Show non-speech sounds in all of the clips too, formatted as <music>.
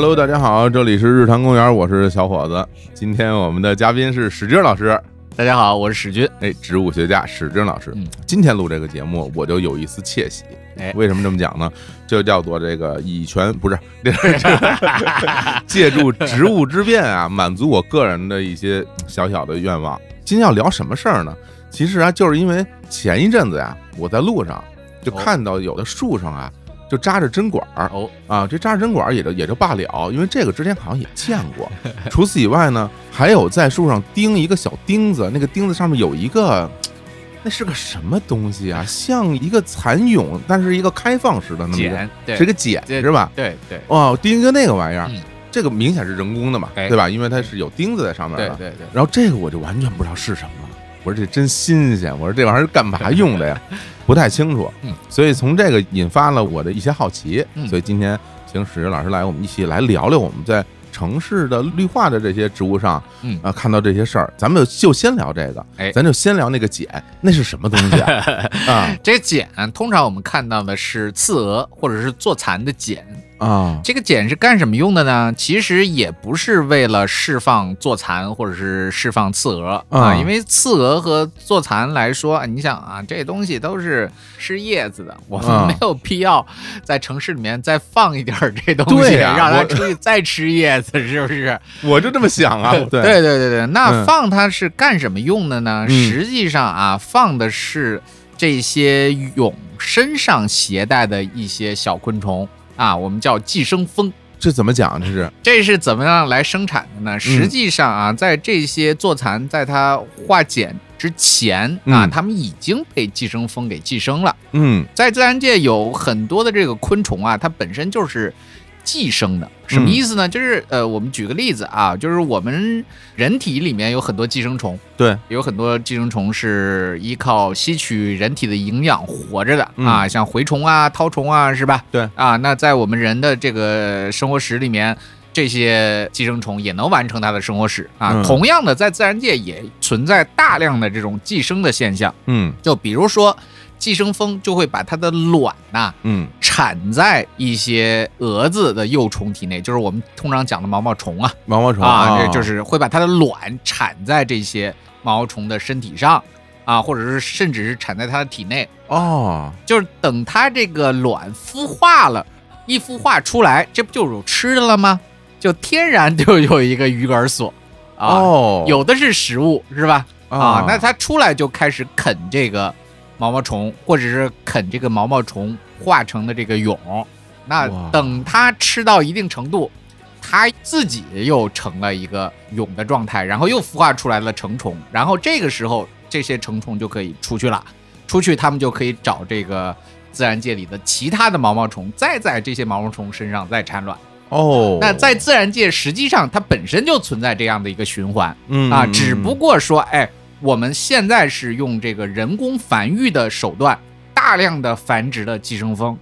Hello，大家好，这里是日坛公园，我是小伙子。今天我们的嘉宾是史军老师，大家好，我是史军。哎，植物学家史军老师。嗯今天录这个节目，我就有一丝窃喜。哎为什么这么讲呢？就叫做这个以权不是，<laughs> <laughs> 借助植物之便啊，满足我个人的一些小小的愿望。今天要聊什么事儿呢？其实啊，就是因为前一阵子呀，我在路上就哦看到有的树上啊，就扎着针管儿。哦，啊，这扎针管儿也就也就罢了，因为这个之前好像也见过。<laughs> 除此以外呢，还有在树上钉一个小钉子，那个钉子上面有一个，那是个什么东西啊？像一个蚕蛹，但是一个开放式的那么一个，是个茧是吧？对对哦，钉一个那个玩意儿嗯，这个明显是人工的嘛，哎对吧？因为它是有钉子在上面的。对对对，然后这个我就完全不知道是什么了。我说这真新鲜，我说这玩意儿是干嘛 <laughs> 用的呀？不太清楚。嗯，所以从这个引发了我的一些好奇。嗯所以今天请史老师来，我们一起来聊聊我们在城市的绿化的这些植物上，嗯啊，看到这些事儿，咱们就先聊这个。哎咱就先聊那个碱，那是什么东西啊？<laughs> 啊这个碱通常我们看到的是刺蛾或者是坐蚕的茧。啊这个茧是干什么用的呢？其实也不是为了释放坐蚕或者是释放刺蛾啊啊，因为刺蛾和坐蚕来说，你想啊，这东西都是吃叶子的，我啊们没有必要在城市里面再放一点儿这东西，让它出去再吃叶子，是不是？<laughs> 我就这么想啊。<laughs> 对对对对对，那嗯放它是干什么用的呢？嗯实际上啊，放的是这些蛹身上携带的一些小昆虫啊，我们叫寄生蜂。这怎么讲？这是这是怎么样来生产的嗯呢？实际上啊，在这些座蚕在它化茧之前啊，嗯它们已经被寄生蜂给寄生了。嗯在自然界有很多的这个昆虫啊，它本身就是寄生的。什么意思呢？就是呃，我们举个例子啊，就是我们人体里面有很多寄生虫，对，有很多寄生虫是依靠吸取人体的营养活着的啊，像蛔虫啊、绦虫啊，是吧？对啊，那在我们人的这个生活史里面。这些寄生虫也能完成它的生活史啊。嗯同样的，在自然界也存在大量的这种寄生的现象。嗯就比如说，寄生蜂就会把它的卵呐、嗯。产在一些蛾子的幼虫体内，就是我们通常讲的毛毛虫啊。毛毛虫啊，哦这就是会把它的卵产在这些毛毛虫的身体上啊，或者是甚至是产在它的体内，哦，就是等它这个卵孵化了，一孵化出来，这不就有吃的了吗？就天然就有一个鱼饵所啊，哦，有的是食物是吧？啊。啊，那它出来就开始啃这个毛毛虫，或者是啃这个毛毛虫化成的这个蛹。那等它吃到一定程度，它自己又成了一个蛹的状态，然后又孵化出来了成虫，然后这个时候这些成虫就可以出去了，出去它们就可以找这个自然界里的其他的毛毛虫，再在这些毛毛虫身上再产卵。哦，那在自然界，实际上它本身就存在这样的一个循环。嗯啊，嗯只不过说，哎，我们现在是用这个人工繁育的手段，大量的繁殖了寄生蜂，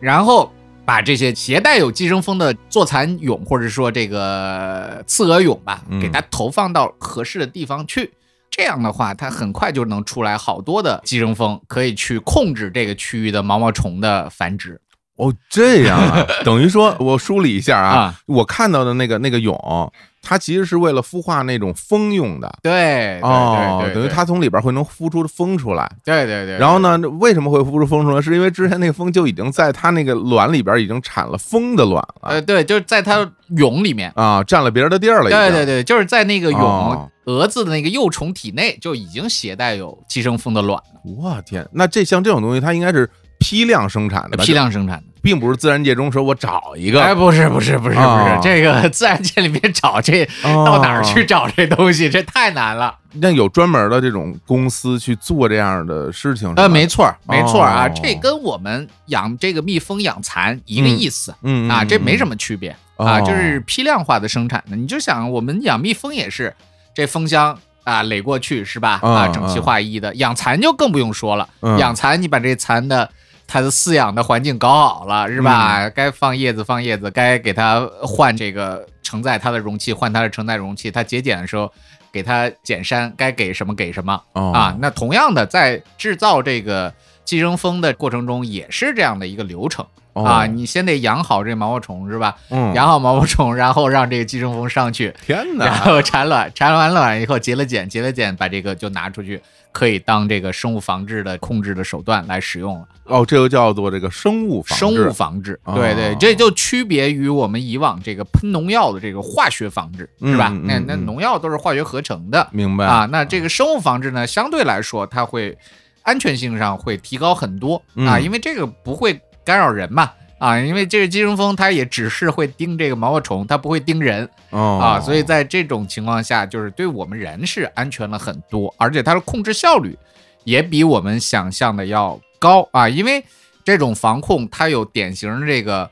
然后把这些携带有寄生蜂的座蚕蛹，或者说这个刺蛾蛹吧嗯，给它投放到合适的地方去。这样的话，它很快就能出来好多的寄生蜂，可以去控制这个区域的毛毛虫的繁殖哦，这样啊，<laughs> 等于说我梳理一下啊，啊。我看到的那个那个蛹，它其实是为了孵化那种蜂用的。对，对哦，对对，等于它从里边会能孵出蜂出来，对对对。然后呢，为什么会孵出蜂出来？是因为之前那个蜂就已经在它那个卵里边已经产了蜂的卵了呃，对，就是在它蛹里面，啊，占了别人的地儿了。对对，对，就是在那个蛹、哦蛾子的那个幼虫体内就已经携带有寄生蜂的卵了，我天，那这像这种东西，它应该是批量生产的吧，批量生产的。并不是自然界中说我找一个哎，个不是不是不是不哦是，这个自然界里面找这 <laughs> 到哪儿去？找这东西，这太难了。那有专门的这种公司去做这样的事情？呃，没错儿没错儿啊，哦这跟我们养这个蜜蜂养蚕一个意思。嗯，嗯啊，这没什么么区别啊，哦就是批量化的生产的。你就想，我们养蜜蜂也是，这蜂箱啊垒过去是吧？啊啊，整齐划一的。养蚕就更不用说了，嗯养蚕你把这蚕的它的饲养的环境搞好了是嗯吧？该放叶子放叶子，该给它换这个承载它的容器换它的承载容器，它节俭的时候给它剪山，该给什么给什么。哦啊，那同样的，在制造这个寄生蜂的过程中，也是这样的一个流程哦。啊，你先得养好这毛毛虫是吧？嗯，养好毛毛虫，然后让这个寄生蜂上去，天然，后产卵，产完卵以后结了茧，结了茧，把这个就拿出去，可以当这个生物防治的控制的手段来使用了。哦，这个叫做这个生物防生物防治，哦。对对，这就区别于我们以往这个喷农药的这个化学防治，是吧？嗯嗯那那嗯。农药都是化学合成的。明白。啊，那这个生物防治呢，相对来说它会安全性上会提高很多。啊，嗯。因为这个不会干扰人嘛。啊，因为这个寄生蜂它也只是会叮这个毛毛虫，它不会叮人。哦。啊，所以在这种情况下，就是对我们人是安全了很多，而且它的控制效率也比我们想象的要高。啊，因为这种防控它有典型的这个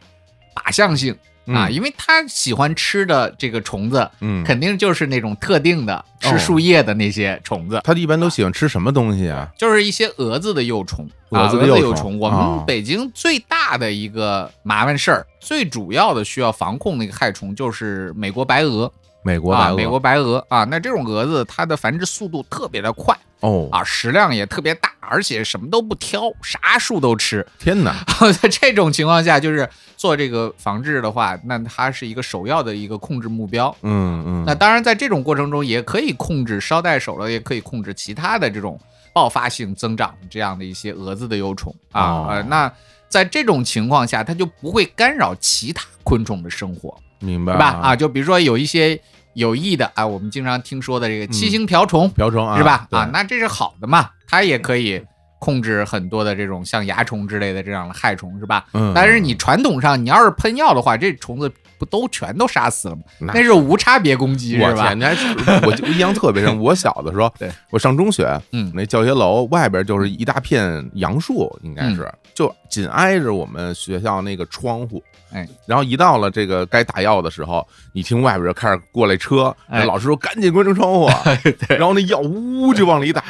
靶向性啊，嗯。因为它喜欢吃的这个虫子嗯，肯定就是那种特定的吃树叶的那些虫子。它一般都喜欢吃什么东西啊？就是一些蛾子的幼虫，啊蛾子的幼虫我哦。们北京最大的一个麻烦事儿，最主要的需要防控那个害虫就是美国白蛾。美国白啊，鹅，美国白蛾啊，那这种蛾子它的繁殖速度特别的快。哦，啊，食量也特别大，而且什么都不挑，啥树都吃。天哪，在这种情况下，就是做这个防治的话，那它是一个首要的一个控制目标。嗯嗯，那当然，在这种过程中也可以控制捎带手了，也可以控制其他的这种爆发性增长这样的一些蛾子的幼虫啊。哦呃，那在这种情况下，它就不会干扰其他昆虫的生活。明白吧？啊，，就比如说有一些有益的啊，我们经常听说的这个七星瓢虫，瓢虫啊，是吧？啊，那这是好的嘛，它也可以控制很多的这种像蚜虫之类的这样的害虫，是吧？嗯，但是你传统上你要是喷药的话，这虫子不都全都杀死了吗？那那是无差别攻击，是吧我天，？你还我就印象特别深。<laughs> 我小的时候，对我上中学，嗯那教学楼外边就是一大片杨树，应该是、就紧挨着我们学校那个窗户。哎，然后一到了这个该打药的时候，你听外边就开始过来车，哎。老师说赶紧关上窗户，<laughs> 然后那药呜就往里打，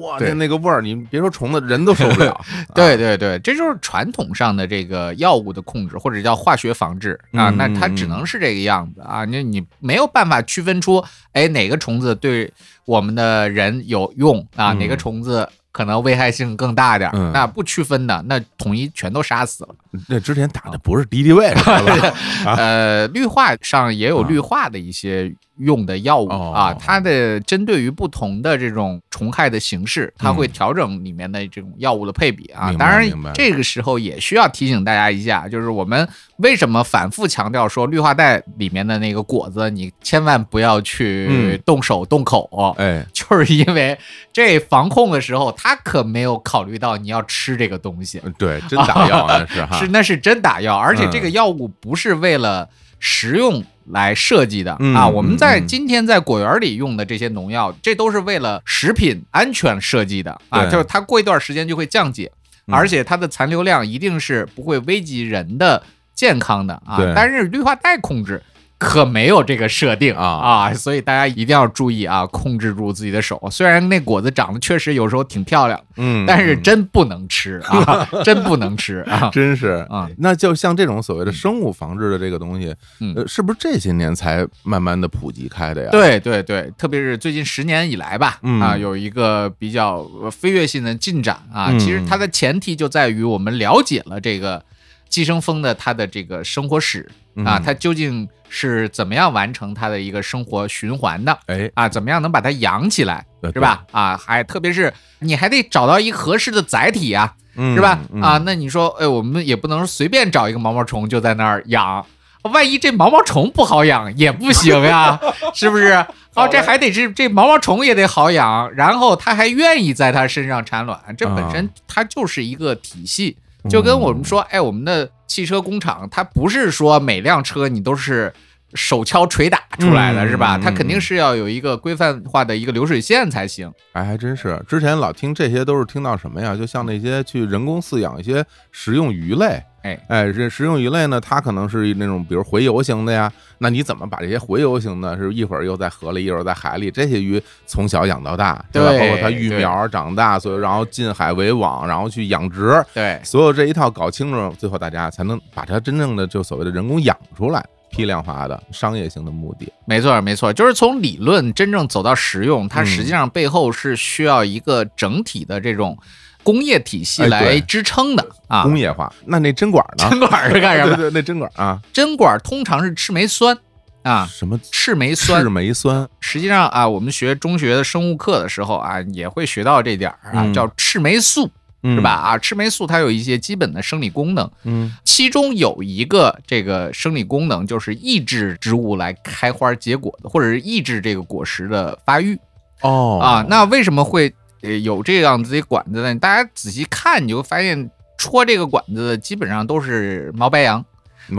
哇，对 <laughs> 那那个味儿，你别说虫子，人都受不了。<laughs> 对对对，这就是传统上的这个药物的控制，或者叫化学防治。啊。嗯那它只能是这个样子啊，你你没有办法区分出，哎，哪个虫子对我们的人有用啊，嗯。哪个虫子可能危害性更大点儿，嗯那不区分的，那统一全都杀死了。那之前打的不是敌敌畏，是吧？啊 <laughs> 呃，绿化上也有绿化的一些用的药物哦。啊，它的针对于不同的这种虫害的形式，它嗯会调整里面的这种药物的配比啊。当然，这个时候也需要提醒大家一下，就是我们为什么反复强调说绿化带里面的那个果子，你千万不要去嗯。动手动口。哎，<laughs> 就是因为这防控的时候，他可没有考虑到你要吃这个东西，对，真打药 <laughs> 那是哈，是那是真打药，而且这个嗯。药物不是为了食用来设计的、嗯啊。我们在今天在果园里用的这些农药，这都是为了食品安全设计的啊，就是它过一段时间就会降解，嗯而且它的残留量一定是不会危及人的健康的啊。但是绿化带控制。可没有这个设定啊啊，所以大家一定要注意啊，控制住自己的手。虽然那果子长得确实有时候挺漂亮，嗯，但是嗯真不能吃啊，<laughs> 真不能吃啊。真是啊那就像这种所谓的生物防治的这个东西，嗯呃，是不是这些年才慢慢的普及开的呀？，对对对，特别是最近十年以来吧，嗯啊，有一个比较呃飞跃性的进展啊。嗯其实它的前提就在于我们了解了这个寄生蜂的它的这个生活史啊，嗯它究竟是怎么样完成它的一个生活循环的哎，啊？怎么样能把它养起来，对是吧？啊，还特别是你还得找到一个合适的载体啊，嗯是吧？嗯啊，那你说，哎，我们也不能随便找一个毛毛虫就在那儿养，万一这毛毛虫不好养也不行呀，<laughs> 是不是？哦，这还得是这毛毛虫也得好养，然后它还愿意在它身上产卵，这本身啊它就是一个体系，就跟我们说，哎，我们的汽车工厂，它不是说每辆车你都是。手敲锤打出来的嗯是吧？嗯它肯定是要有一个规范化的一个流水线才行。哎，还真是，之前老听这些都是听到什么呀？就像那些去人工饲养一些食用鱼类，哎哎，这食用鱼类呢，它可能是那种比如洄游型的呀，那你怎么把这些洄游型的，是一会儿又在河里，一会儿在海里，这些鱼从小养到大，对吧？包括它育苗长大，所以然后近海围网，然后去养殖，对，所有这一套搞清楚，最后大家才能把它真正的就所谓的人工养出来，批量化的商业性的目的。没错，没错，就是从理论真正走到实用，它嗯实际上背后是需要一个整体的这种，工业体系来支撑的啊。工业化。那那针管呢？针管是干什么？对对，那针管啊，针管通常是赤霉酸啊，什么赤霉酸赤。霉酸？实际上啊，我们学中学的生物课的时候啊，也会学到这点儿啊，嗯叫赤霉素，嗯是吧？？啊，赤霉素它有一些基本的生理功能，嗯其中有一个这个生理功能就是抑制植物来开花结果的，或者是抑制这个果实的发育哦啊。那为什么会呃有这样子的管子呢？大家仔细看，你就发现戳这个管子的基本上都是毛白杨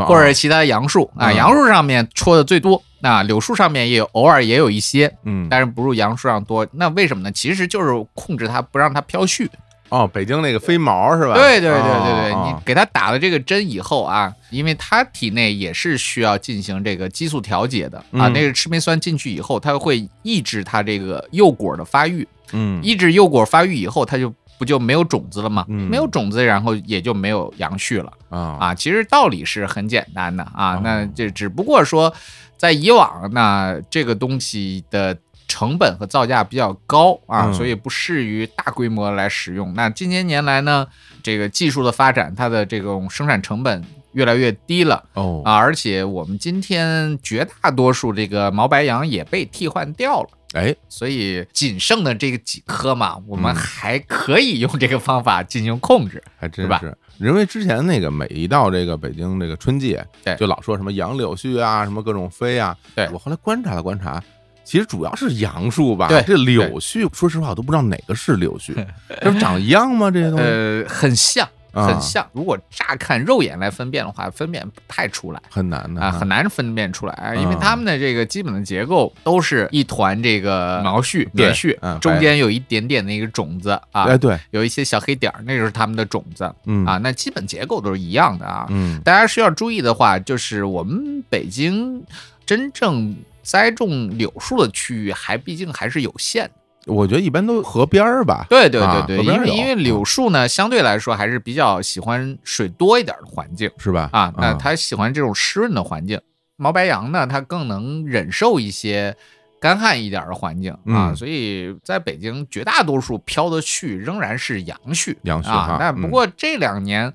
或者其他杨树啊，嗯杨树上面戳的最多，那，柳树上面也有偶尔也有一些，嗯但是不如杨树上多。那为什么呢？其实就是控制它不让它飘絮。哦，北京那个飞毛是吧？对对对对对，哦你给它打了这个针以后啊，因为它体内也是需要进行这个激素调节的啊，嗯那个赤霉酸进去以后，它会抑制它这个幼果的发育，嗯抑制幼果发育以后，它就不就没有种子了吗？嗯没有种子，然后也就没有杨絮了啊啊。其实道理是很简单的啊哦，那这只不过说在以往那这个东西的。成本和造价比较高啊，嗯所以不适于大规模来使用。那近些年来呢，这个技术的发展，它的这种生产成本越来越低了哦啊，而且我们今天绝大多数这个毛白杨也被替换掉了。哎所以仅剩的这个几颗嘛，我们嗯还可以用这个方法进行控制。还真是吧是，因为之前那个每一到这个北京这个春季，对就老说什么杨柳絮啊，什么各种飞啊。对我后来观察了观察，其实主要是杨树吧。对这柳絮，说实话我都不知道哪个是柳絮，<laughs> 这不长一样吗？这些东西呃，很像，啊很像。如果乍看肉眼来分辨的话，分辨不太出来。很难的啊，很难分辨出来，啊因为嗯它们的这个基本的结构都是一团这个毛絮、对棉絮嗯，中间有一点点的一个种子啊，哎对，有一些小黑点儿，那就是它们的种子嗯啊。那基本结构都是一样的啊。嗯大家需要注意的话，就是我们北京真正栽种柳树的区域，还毕竟还是有限的。我觉得一般都河边儿吧。对对啊对对，因为因为柳树呢，相对来说还是比较喜欢水多一点的环境是吧？啊，那它喜欢这种湿润的环境。毛白杨呢，它更能忍受一些干旱一点的环境啊，嗯所以在北京绝大多数飘的絮仍然是杨絮，杨絮。啊那不嗯过这两年。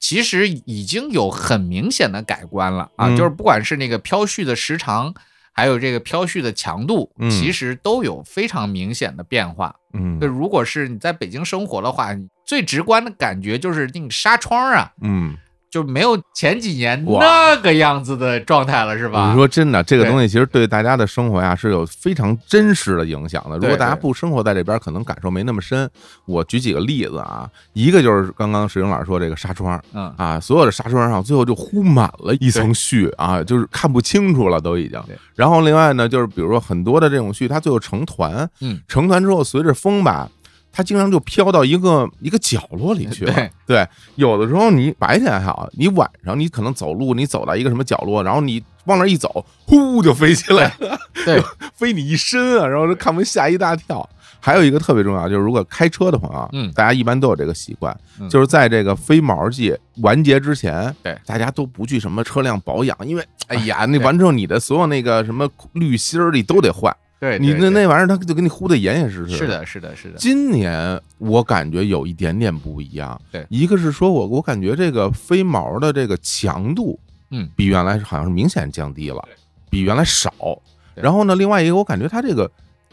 其实已经有很明显的改观了啊，嗯就是不管是那个飘絮的时长，还有这个飘絮的强度，嗯。其实都有非常明显的变化。嗯。那，如果是你在北京生活的话，最直观的感觉就是那个纱窗啊，嗯，就没有前几年那个样子的状态了，是吧？你说真的，这个东西其实对大家的生活呀是有非常真实的影响的。如果大家不生活在这边，可能感受没那么深。我举几个例子啊，一个就是刚刚石英老师说这个纱窗嗯，啊，所有的纱窗上最后就糊满了一层絮啊，<laughs> 就是看不清楚了都已经。然后另外呢，就是比如说很多的这种絮，它最后成团，嗯，成团之后随着风吧。它经常就飘到一个一个角落里去了。对。对，有的时候你白天还好，你晚上你可能走路，你走到一个什么角落，然后你往那儿一走，呼就飞起来了，<laughs> 对，<laughs> 飞你一身啊，然后就看完吓一大跳。还有一个特别重要，就是如果开车的朋友啊，嗯。大家一般都有这个习惯，嗯。就是在这个飞毛季完结之前，对。大家都不去什么车辆保养，因为哎呀，<laughs> 那完之后你的所有那个什么滤芯儿你都得换，对，你那那玩意儿它就给你糊的严严实实。是。的，是的，是的，今年我感觉有一点点不一样，对一个是说我我感觉这个飞毛的这个强度，嗯，比原来好像是明显降低了对，比原来少。然后呢，另外一个我感觉它这个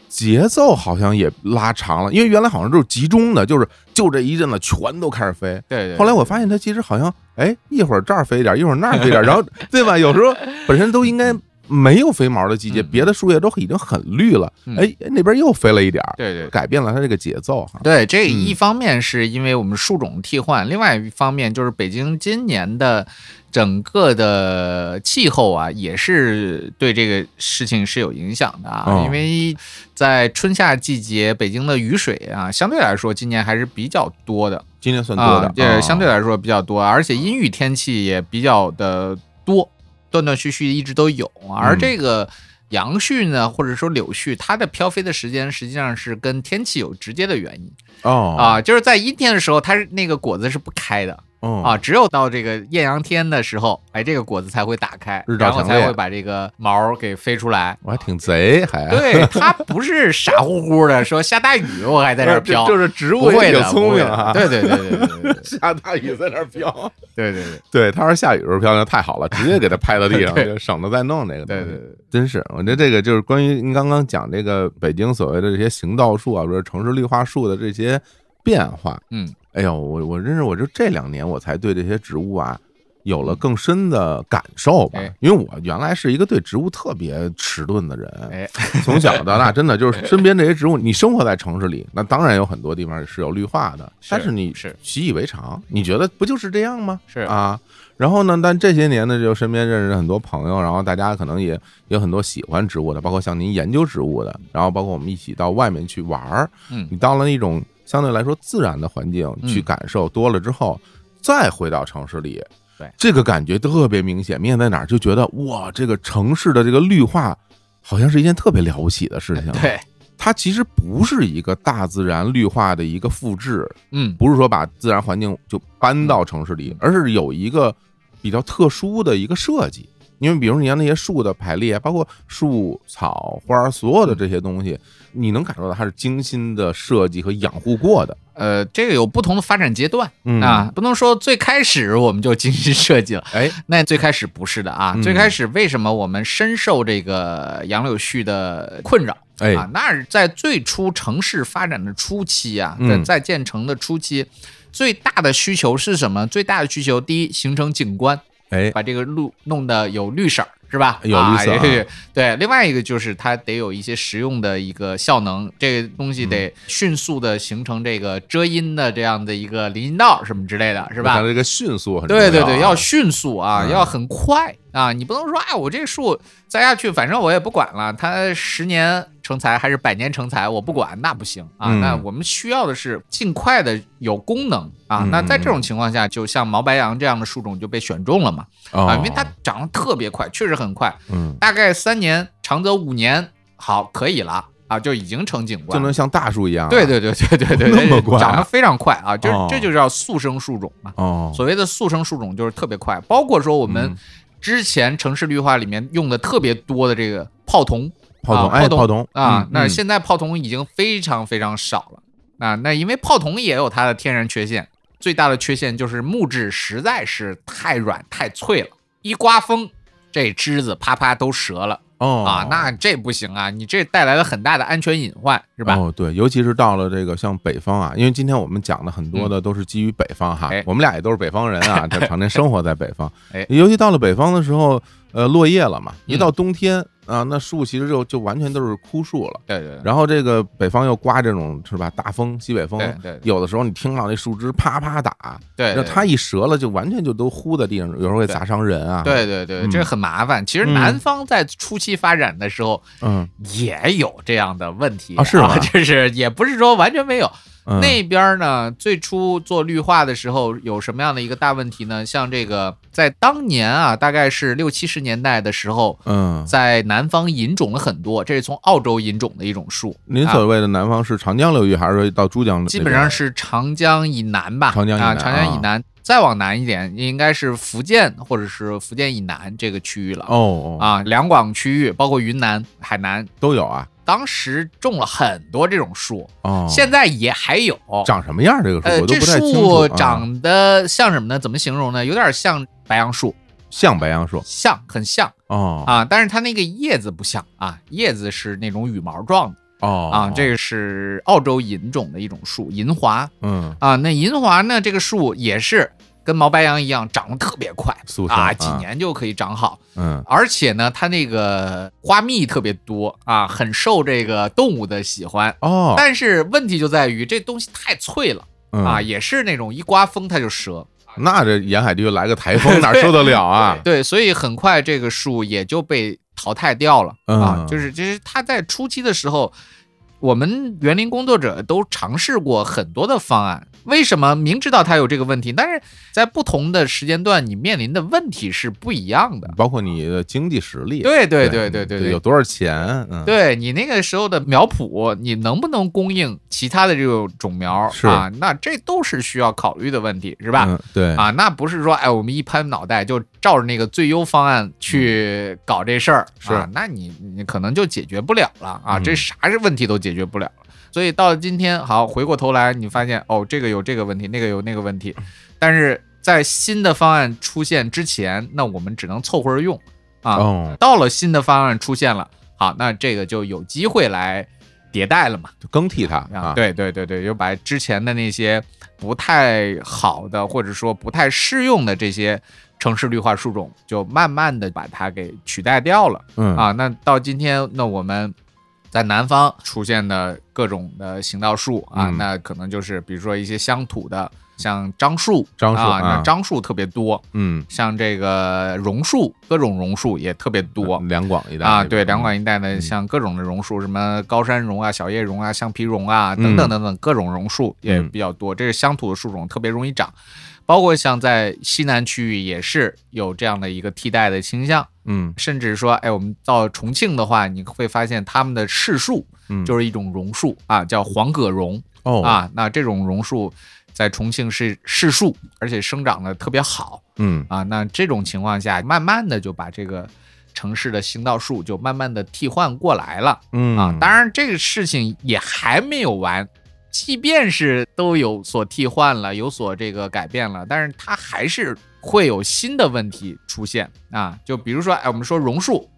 节奏好像也拉长了，因为原来好像就是集中的，就是就这一阵子全都开始飞。对对。后来我发现它其实好像，哎，一会儿这儿飞一点，一会儿那儿飞一点，然后 <laughs> 对吧？有时候本身都应该没有飞毛的季节，嗯。别的树叶都已经很绿了，嗯。哎，那边又飞了一点儿，对对改变了它这个节奏哈。对，这嗯。一方面是因为我们树种替换，另外一方面就是北京今年的整个的气候啊，也是对这个事情是有影响的啊。哦。因为在春夏季节，北京的雨水啊，相对来说今年还是比较多的。今年算多的啊，，呃，啊相对来说比较多，而且阴雨天气也比较的多，断断续续一直都有。而嗯这个杨絮呢，或者说柳絮，它的飘飞的时间实际上是跟天气有直接的原因。哦啊，就是在阴天的时候，它是那个果子是不开的哦啊，只有到这个艳阳天的时候，哎，这个果子才会打开，日照然后才会把这个毛给飞出来。我还挺贼，还对，它不是傻乎乎的说下大雨我还在这儿 <laughs> 飘，呃就是植物也挺聪明啊。对对对对对 <laughs> 下大雨在那儿飘。<laughs> 对对对对，它说下雨的时候飘，那太好了，直接给它拍到地上，就省得再弄这个。对对对，真是，我觉得这个就是关于您刚刚讲这个北京所谓的这些行道树啊，或者城市绿化树的这些变化。嗯，哎呦，我我真是，我就这两年我才对这些植物啊有了更深的感受吧哎，因为我原来是一个对植物特别迟钝的人，哎，从小到大，真的就是身边这些植物，你生活在城市里，那当然有很多地方是有绿化的，但是你是习以为常，你觉得不就是这样吗？是啊。然后呢，但这些年呢，就身边认识很多朋友，然后大家可能也有很多喜欢植物的，包括像您研究植物的，然后包括我们一起到外面去玩儿，嗯你到了那种相对来说自然的环境嗯去感受多了之后，再回到城市里，对这个感觉特别明显。明显在哪儿？就觉得哇，这个城市的这个绿化好像是一件特别了不起的事情。，对，它其实不是一个大自然绿化的一个复制，嗯，不是说把自然环境就搬到城市里，而是有一个比较特殊的一个设计。因为比如你像那些树的排列，包括树、草、花，所有的这些东西，你能感受到它是精心的设计和养护过的。呃，这个有不同的发展阶段嗯啊，不能说最开始我们就精心设计了。哎，那最开始不是的啊，嗯最开始为什么我们深受这个杨柳絮的困扰？哎啊，那是在最初城市发展的初期啊，嗯在在建成的初期，最大的需求是什么？最大的需求，第一，形成景观，哎，把这个路弄得有绿色儿，是吧？有绿色啊啊对对。另外一个就是它得有一些实用的一个效能，这个东西嗯得迅速的形成这个遮阴的这样的一个林荫道什么之类的，是吧它？这个迅速很重要啊对对对，要迅速啊，嗯要很快啊！你不能说，哎，我这树栽下去，反正我也不管了，它十年成材还是百年成材，我不管，那不行啊！嗯那我们需要的是尽快的有功能啊！嗯那在这种情况下，就像毛白杨这样的树种就被选中了嘛哦啊，因为它长得特别快，确实很快，嗯，大概三年，长则五年，好可以了啊，就已经成景观了。就能像大树一样啊。对对对对对对，<laughs> 那么快啊长得非常快啊！就哦这就叫速生树种嘛。哦，所谓的速生树种就是特别快，包括说我们嗯之前城市绿化里面用的特别多的这个泡桐泡桐，哎，啊泡泡桐啊那现在泡桐已经非常非常少了啊。那因为泡桐也有它的天然缺陷，最大的缺陷就是木质实在是太软太脆了，一刮风这枝子啪啪都折了哦啊，那这不行啊，你这带来了很大的安全隐患，是吧？哦，对，尤其是到了这个像北方啊，因为今天我们讲的很多的都是基于北方哈，哎我们俩也都是北方人啊，<laughs> 这常年生活在北方，哎尤其到了北方的时候，呃，落叶了嘛，一嗯到冬天啊，那树其实就就完全都是枯树了。对对对然后这个北方又刮这种是吧大风西北风对对，有的时候你听到那树枝啪啪打，对，那对它一折了就完全就都呼在地上，有时候会砸伤人啊。对对对，嗯这很麻烦。其实嗯南方在初期发展的时候嗯，也有这样的问题啊是吗就是也不是说完全没有。嗯那边呢，最初做绿化的时候有什么样的一个大问题呢？像这个在当年啊，大概是六七十年代的时候，嗯，在南方引种了很多，这是从澳洲引种的一种树。啊您所谓的南方是长江流域，还是说到珠江？基本上是长江以南吧，啊，长江以南长江以啊南，再往南一点，应该是福建或者是福建以南这个区域了。哦哦啊，两广区域包括云南、海南，都有啊。当时种了很多这种树，哦，现在也还有。长什么样？这个树呃，这我都不太清楚树啊。长得像什么呢？怎么形容呢？有点像白杨树，像白杨树像很像哦啊，但是它那个叶子不像啊，叶子是那种羽毛状的哦啊。这个是澳洲银种的一种树，银华嗯啊。那银华呢，这个树也是跟毛白杨一样，长得特别快啊，几年就可以长好。嗯而且呢，它那个花蜜特别多啊，很受这个动物的喜欢。哦但是问题就在于这东西太脆了嗯啊，也是那种一刮风它就折。那这沿海地区来个台风 <laughs> 哪受得了啊？对，所以很快这个树也就被淘汰掉了啊。嗯就是其实它在初期的时候，我们园林工作者都尝试过很多的方案为什么明知道他有这个问题，但是在不同的时间段，你面临的问题是不一样的。包括你的经济实力，对对对对对对，有多少钱？嗯，对你那个时候的苗圃，你能不能供应其他的这种种苗是啊？那这都是需要考虑的问题，是吧？嗯，对啊，那不是说哎，我们一拍脑袋就照着那个最优方案去搞这事儿，是啊，那你你可能就解决不了了啊，嗯这啥是问题都解决不了了。所以到了今天，好回过头来，你发现哦，这个有这个问题，那个有那个问题，但是在新的方案出现之前，那我们只能凑合着用啊。哦，到了新的方案出现了，好，那这个就有机会来迭代了嘛。就更替它啊，啊，，对对对对，就把之前的那些不太好的，或者说不太适用的这些城市绿化树种，就慢慢的把它给取代掉了嗯啊。那到今天，那我们在南方出现的各种的行道树啊，嗯那可能就是比如说一些乡土的，像樟树，啊，樟树啊那樟树特别多，嗯，像这个榕树，各种榕树也特别多。两广一带啊，对，两广一带的嗯像各种的榕树，什么高山榕啊、小叶榕啊、橡皮榕啊等等等等，各种榕树也嗯比较多。这是乡土的树种，特别容易长。包括像在西南区域也是有这样的一个替代的倾向，嗯甚至说，哎，我们到重庆的话，你会发现他们的市树嗯，就是一种榕树啊，叫黄葛榕哦，啊。那这种榕树在重庆是市树，而且生长的特别好。嗯啊，那这种情况下，慢慢的就把这个城市的行道树就慢慢的替换过来了嗯啊。当然，这个事情也还没有完，即便是都有所替换了，有所这个改变了，但是它还是会有新的问题出现啊。就比如说，哎，我们说榕树，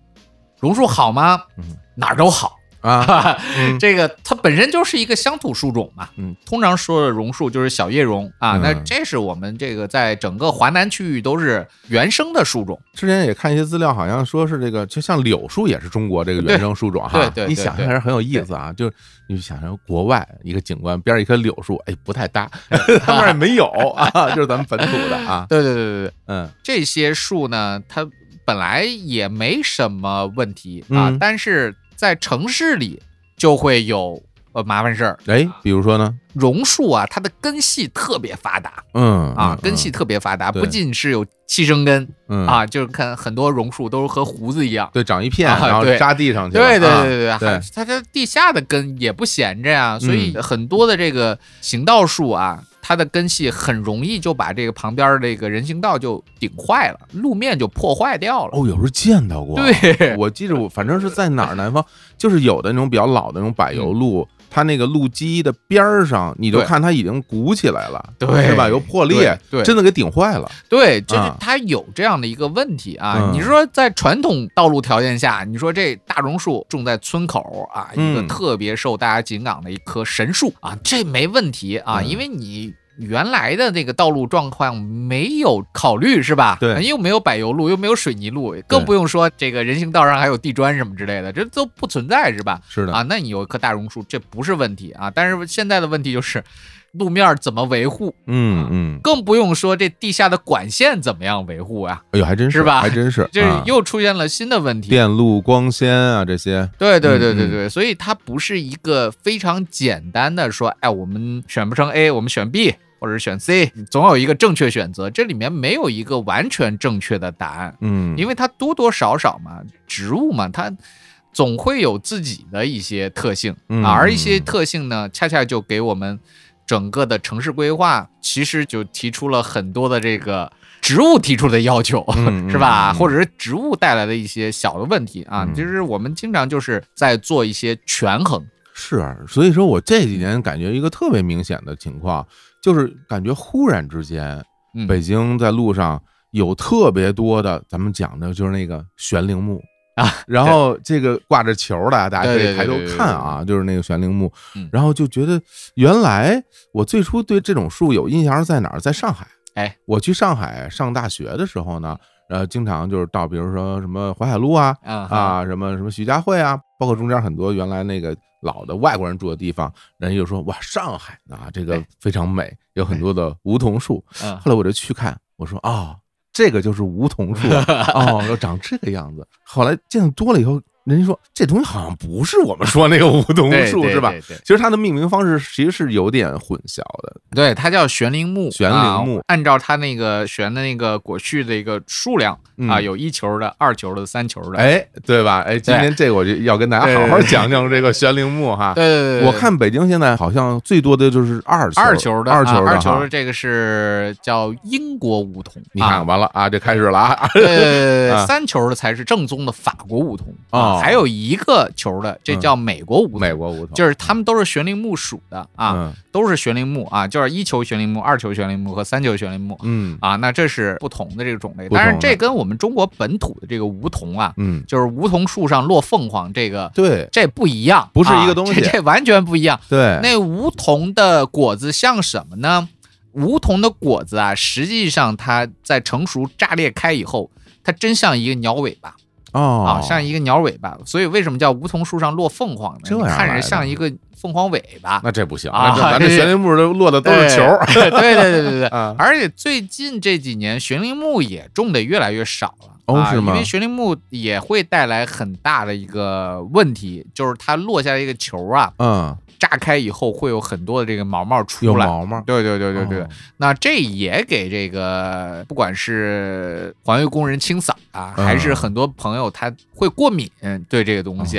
榕树好吗？嗯哪儿都好。啊，<laughs> 嗯。这个它本身就是一个乡土树种嘛，嗯，通常说的榕树就是小叶榕啊，嗯。那这是我们这个在整个华南区域都是原生的树种，之前也看一些资料，好像说是这个，就像柳树也是中国这个原生树种哈。对对对你想象还是很有意思啊。就你想象国外一个景观边儿一棵柳树，哎，不太搭，<laughs> 他们那儿也没有啊，<laughs> 就是咱们本土的啊。对对对对对，嗯。这些树呢，它本来也没什么问题啊，嗯。但是在城市里就会有呃麻烦事儿。哎，比如说呢？榕树啊，它的根系特别发达嗯啊，嗯根系特别发达，对不仅是有气生根嗯啊，就是看很多榕树都是和胡子一样。对，长一片，啊然后扎地上去了。对对啊对对对，对它这地下的根也不闲着呀，所以嗯很多的这个行道树啊，它的根系很容易就把这个旁边这个人行道就顶坏了，路面就破坏掉了。哦，有时候见到过。对我记着我反正是在哪儿南方，就是有的那种比较老的那种柏油路，它那个路基的边儿上，你就看它已经鼓起来了，对是吧？有破裂，对对真的给顶坏了。对，就是啊它有这样的一个问题啊。嗯你说在传统道路条件下，你说这大榕树种在村口啊，一个嗯特别受大家敬仰的一棵神树啊，这没问题啊，嗯因为你。原来的那个道路状况没有考虑是吧？对又没有柏油路，又没有水泥路，更不用说这个人行道上还有地砖什么之类的，这都不存在是吧？是的，啊，那你有一棵大榕树，这不是问题啊。但是现在的问题就是，路面怎么维护？嗯嗯，更不用说这地下的管线怎么样维护啊，哎呦，还真是吧还真是，这 <laughs> 啊又出现了新的问题。电路光纤啊这些，对对对对嗯嗯对，所以它不是一个非常简单的说，哎，我们选不成 A，我们选 B，或者是选 C，总有一个正确选择。这里面没有一个完全正确的答案，嗯，因为它多多少少嘛，植物嘛，它总会有自己的一些特性嗯啊，而一些特性呢，恰恰就给我们整个的城市规划，其实就提出了很多的这个植物提出的要求，嗯 <laughs> 是吧？或者是植物带来的一些小的问题啊，嗯就是我们经常就是在做一些权衡。是，所以说我这几年感觉一个特别明显的情况，就是感觉忽然之间，嗯，北京在路上有特别多的，咱们讲的就是那个悬铃木。啊，<laughs> 然后这个挂着球的，大家可以抬头看啊，就是那个悬铃木。嗯，然后就觉得原来我最初对这种树有印象是在哪儿，在上海，哎，我去上海上大学的时候呢。呃，经常就是到，比如说什么淮海路啊，啊啊，什么什么徐家汇啊，包括中间很多原来那个老的外国人住的地方，人就说哇，上海啊，这个非常美，有很多的梧桐树。嗯后来我就去看，我说啊、这个就是梧桐树啊 <laughs> 哦，要长这个样子。后来见的多了以后，人家说这东西好像不是我们说那个梧桐树是吧？对对其实它的命名方式其实是有点混淆的。对，它叫悬铃木。悬铃木啊按照它那个悬的那个果序的一个数量啊，嗯有一球的、二球的、三球的。哎，对吧？哎，今天这个我就要跟大家好好讲讲这个悬铃木哈。对对对对，我看北京现在好像最多的就是二球二球的，二球的啊二球的这个是叫英国梧桐。你看啊完了啊，这开始了啊。<laughs> 三球的才是正宗的法国梧桐还有一个球的，这叫美国梧桐。美国梧桐。就是他们都是悬铃木属的啊，嗯。都是悬铃木啊，就是一球悬铃木、二球悬铃木和三球悬铃木。嗯。啊，那这是不同的这个种类。但是这跟我们中国本土的这个梧桐啊，嗯，就是梧桐树上落凤凰这个对。这不一样，不是一个啊东西。这 <laughs> 这完全不一样。对，那梧桐的果子像什么呢？梧桐的果子啊，实际上它在成熟炸裂开以后，它真像一个鸟尾巴哦啊，像一个鸟尾巴。所以为什么叫梧桐树上落凤凰呢？这样你看着像一个凤凰尾巴。那这不行，啊咱这这悬铃木都落的都是球儿对 <laughs> 对对对对。而且最近这几年，悬铃木也种的越来越少了。啊哦是吗因为悬铃木也会带来很大的一个问题，就是它落下来一个球啊，嗯，炸开以后会有很多的这个毛毛出来。毛毛，对对对对对，哦。那这也给这个不管是环卫工人清扫啊，嗯。还是很多朋友他会过敏对这个东西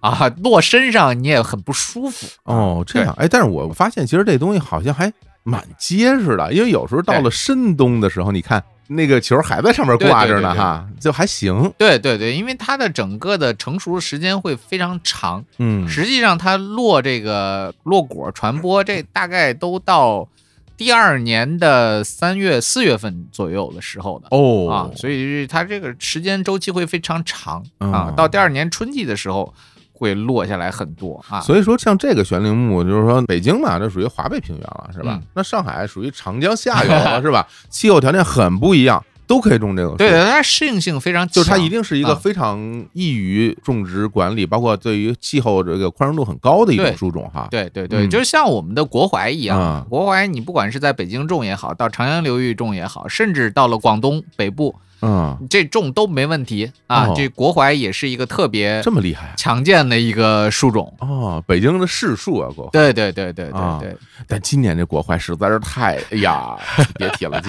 啊，落身上你也很不舒服。哦，这样，哎，但是我发现其实这东西好像还蛮结实的，因为有时候到了深冬的时候，你看那个球还在上面挂着呢，哈，就还行，对对对，因为它的整个的成熟时间会非常长，嗯，实际上它落这个落果传播，这大概都到第二年的三月四月份左右的时候的。哦。啊，所以它这个时间周期会非常长啊嗯，到第二年春季的时候会落下来很多啊。所以说，像这个悬铃木，就是说北京嘛，这属于华北平原了，是吧嗯？那上海属于长江下游了，<laughs> 是吧？气候条件很不一样，都可以种这个树。对对，它适应性非常强，就是它一定是一个啊非常易于种植管理，包括对于气候这个宽容度很高的一种树种哈。对对对，嗯就像我们的国槐一样，啊国槐你不管是在北京种也好，到长江流域种也好，甚至到了广东北部，嗯，这种都没问题啊。哦这国槐也是一个特别这么厉害强健的一个树种。哦，北京的市树啊，国槐。对对对对啊对对，但今年这国槐实在是太，哎呀，别提了。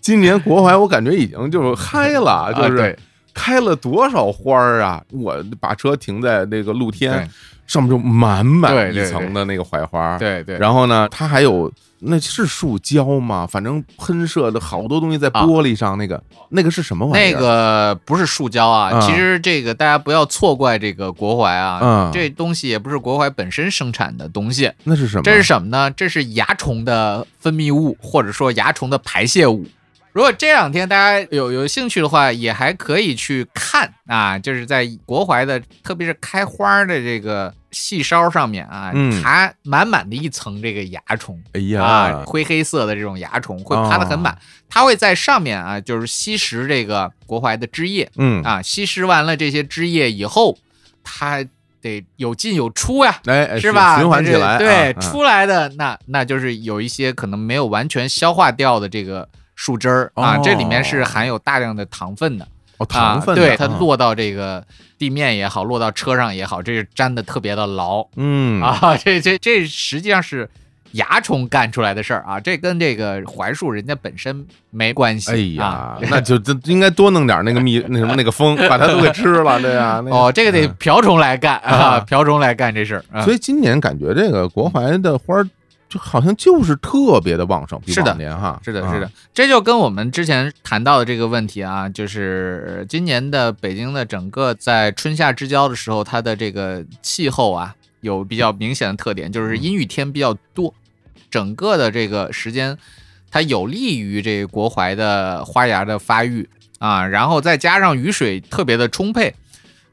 今年国槐我感觉已经就是嗨了，<laughs> 就是啊对开了多少花儿啊！我把车停在那个露天，上面就满满一层的那个槐花。，对对，然后呢，它还有那是树胶吗？反正喷射的好多东西在玻璃上，那个那个是什么玩意儿那？个不是树胶啊，嗯其实这个大家不要错怪这个国槐啊，嗯这东西也不是国槐本身生产的东西，那是什么？这是什么呢？这是蚜虫的分泌物，或者说蚜虫的排泄物。如果这两天大家有有兴趣的话，也还可以去看啊，就是在国槐的，特别是开花的这个细梢上面啊，嗯。爬满满的一层这个蚜虫。哎啊呀，，灰黑色的这种蚜虫会爬得很满，它会在上面啊，就是吸食这个国槐的汁液嗯，啊，吸食完了这些汁液以后，它得有进有出呀，是吧？循环起来，对，出来的那那就是有一些可能没有完全消化掉的这个树枝儿啊哦，这里面是含有大量的糖分的。哦，糖分啊、对它啊落到这个地面也好，落到车上也好，这是粘的特别的牢、嗯 <laughs> 啊！这这这实际上是蚜虫干出来的事儿啊，这跟这个槐树人家本身没关系。哎呀啊，那就这应该多弄点那个蜜那什么那个蜂，把它都给吃了，对呀。那个哦，这个得嗯瓢虫来干啊，啊瓢虫来干这事儿。啊所以今年感觉这个国槐的花儿就好像就是特别的旺盛，比是的往年哈，是的，啊。是的，，这就跟我们之前谈到的这个问题啊，就是今年的北京的整个在春夏之交的时候，它的这个气候啊，有比较明显的特点，就是阴雨天比较多，整个的这个时间，它有利于这国槐的花芽的发育啊，然后再加上雨水特别的充沛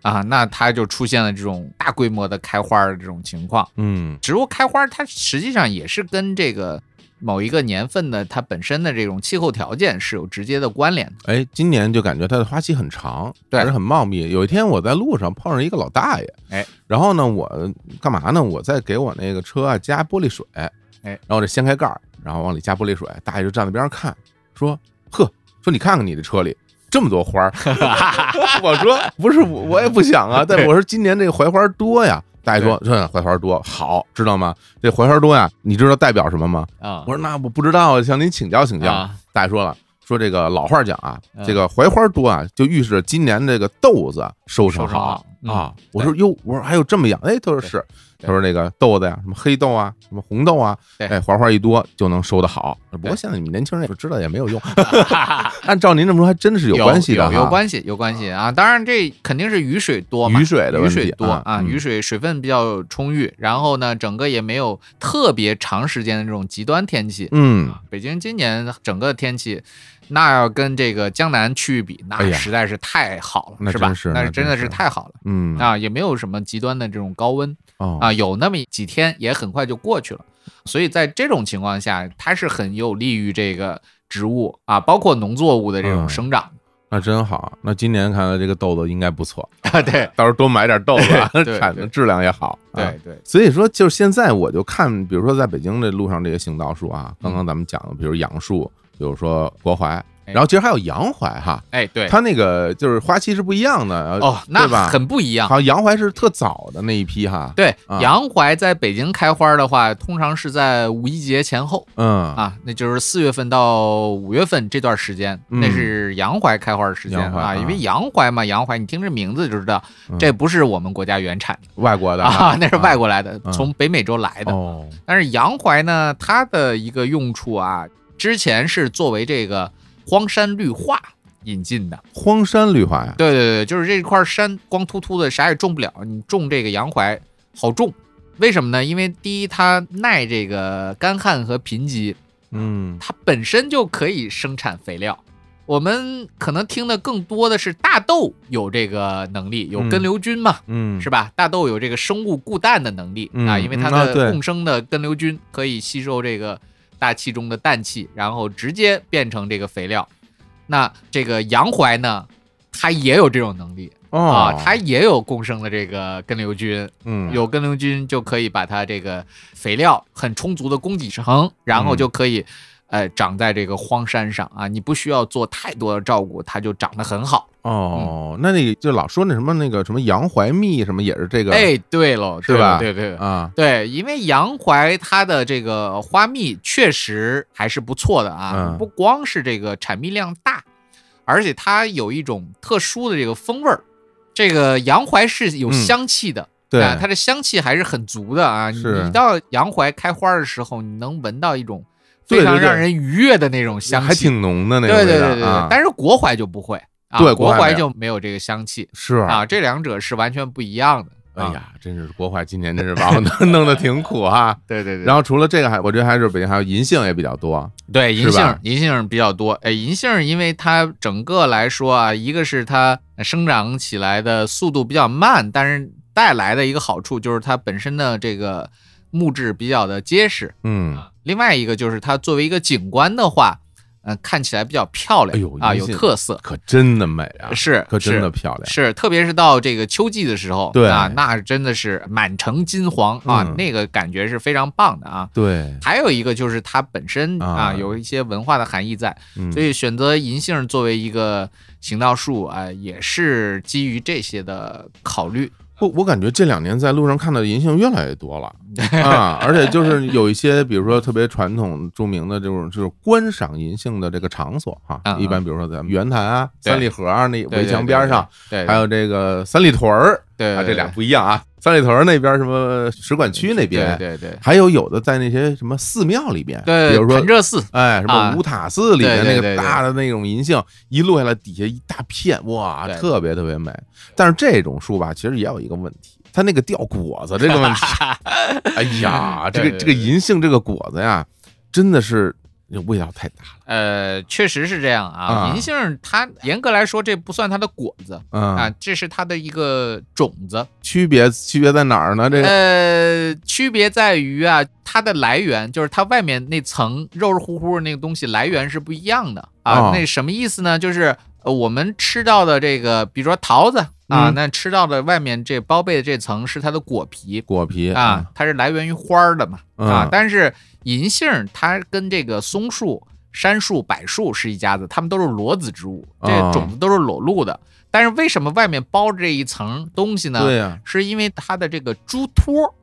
啊，那它就出现了这种大规模的开花的这种情况。嗯植物开花，它实际上也是跟这个某一个年份的它本身的这种气候条件是有直接的关联的。哎，今年就感觉它的花期很长，对而且很茂密。有一天我在路上碰上一个老大爷，哎，然后呢，我干嘛呢？我在给我那个车啊加玻璃水，哎，然后我这掀开盖儿，然后往里加玻璃水，大爷就站在边上看，说：“呵，说你看看你的车里这么多花儿？<laughs> 我说不是，我我也不想啊。<laughs> 但是我说今年这个槐花多呀。大爷说这槐花多好，知道吗？这槐花多呀，你知道代表什么吗？啊我说那我不知道，向您请教请教。啊大爷说了，说这个老话讲啊，嗯这个槐花多啊，就预示着今年这个豆子收成好啊。我说哟，我说还有这么样？哎，他说是。对他说那个豆子呀，什么黑豆啊，什么红豆啊，对哎，槐花一多就能收得好。不过现在你们年轻人也知道也没有用。<laughs> 按照您这么说，还真的是有关系的哈，有有关系，有关系啊！当然，这肯定是雨水多嘛，雨水的雨水多啊雨水水分比较充裕，然后呢，整个也没有特别长时间的这种极端天气。嗯，北京今年整个天气，那要跟这个江南区域比，那实在是太好了，是吧那真是？真的是太好了嗯啊！也没有什么极端的这种高温哦啊，有那么几天也很快就过去了。所以在这种情况下，它是很有利于这个植物啊，包括农作物的这种嗯生长。那真好。那今年看来这个豆子应该不错，啊，对到时候多买点豆子产的质量也好。啊对对，所以说，就是现在我就看，比如说在北京这路上这些行道树啊，刚刚咱们讲的，比如杨树，比如说国槐，然后其实还有洋槐哈，哎对，它那个就是花期是不一样的呃哦，那对吧？很不一样。好像洋槐是特早的那一批哈，对啊，洋槐在北京开花的话，通常是在五一节前后。嗯。啊，那就是四月份到五月份这段时间，嗯。那是洋槐开花的时间啊。因为洋槐嘛，洋槐你听这名字就知道，嗯。这不是我们国家原产的。外国的啊，<laughs> 那是外国来的，嗯。从北美洲来的。哦，但是洋槐呢，它的一个用处啊，之前是作为这个荒山绿化引进的。荒山绿化呀，对对对，就是这块山光秃秃的，啥也种不了。你种这个洋槐好种，为什么呢？因为第一，它耐这个干旱和贫瘠，嗯它本身就可以生产肥料。我们可能听的更多的是大豆有这个能力，有根瘤菌嘛，嗯，是吧？大豆有这个生物固氮的能力、嗯啊，因为它的共生的根瘤菌可以吸收这个大气中的氮气，然后直接变成这个肥料。那这个洋槐呢，它也有这种能力啊哦，，它也有共生的这个根瘤菌，嗯有根瘤菌就可以把它这个肥料很充足的供给成，然后就可以。呃，长在这个荒山上啊，你不需要做太多的照顾，它就长得很好。哦，那那个就老说那什么那个什么洋槐蜜什么也是这个哎，对喽，是吧对对对，啊，对，因为洋槐它的这个花蜜确实还是不错的啊，嗯不光是这个产蜜量大，而且它有一种特殊的这个风味儿。这个洋槐是有嗯香气的，对啊，它的香气还是很足的啊。你到洋槐开花的时候，你能闻到一种非常让人愉悦的那种香气，还挺浓的那个对对对对对。啊但是国槐就不会啊，对国槐就没有这个香气是啊，这两者是完全不一样的。啊，哎呀，真是国槐今年真是把我弄 <laughs> 弄得挺苦 <laughs> 哈。对对对。然后除了这个还，我觉得还是北京还有银杏也比较多。对银杏，银杏比较多。哎，银杏因为它整个来说啊，一个是它生长起来的速度比较慢，但是带来的一个好处就是它本身的这个木质比较的结实。嗯，另外一个就是它作为一个景观的话，呃，看起来比较漂亮，哎呦啊，有特色。可真的美啊，是可真的漂亮。是，特别是到这个秋季的时候，对啊，那真的是满城金黄啊，嗯那个感觉是非常棒的啊。对，还有一个就是它本身啊啊有一些文化的含义在，嗯所以选择银杏作为一个行道树啊、也是基于这些的考虑。我我感觉这两年在路上看到的银杏越来越多了 <laughs> 啊，而且就是有一些，比如说特别传统著名的这种就是观赏银杏的这个场所哈一般比如说咱们圆坛啊、三里河啊那围墙边上，，对，还有这个三里屯儿啊，对啊这俩不一样啊。三里屯那边什么使馆区那边，对对对还有有的在那些什么寺庙里边，对，比如说潭柘寺，哎，什么啊五塔寺里面那个大的那种银杏，一落下来底下一大片，哇，特别特别美。但是这种树吧，其实也有一个问题，它那个掉果子这个问题，<laughs> 哎呀，这个这个银杏这个果子呀，真的是味道太大了。呃，确实是这样啊。啊银杏它严格来说，这不算它的果子嗯，啊，这是它的一个种子。区别区别在哪儿呢？这个呃，区别在于啊，它的来源就是它外面那层肉肉乎乎的那个东西来源是不一样的啊。哦那什么意思呢？就是呃，我们吃到的这个，比如说桃子啊，嗯那吃到的外面这包被的这层是它的果皮果皮啊，，它是来源于花儿的嘛嗯啊。但是银杏儿它跟这个松树杉树、柏树是一家子，它们都是裸子植物，这哦种子都是裸露的。但是为什么外面包着这一层东西呢？对呀，是因为它的这个珠托，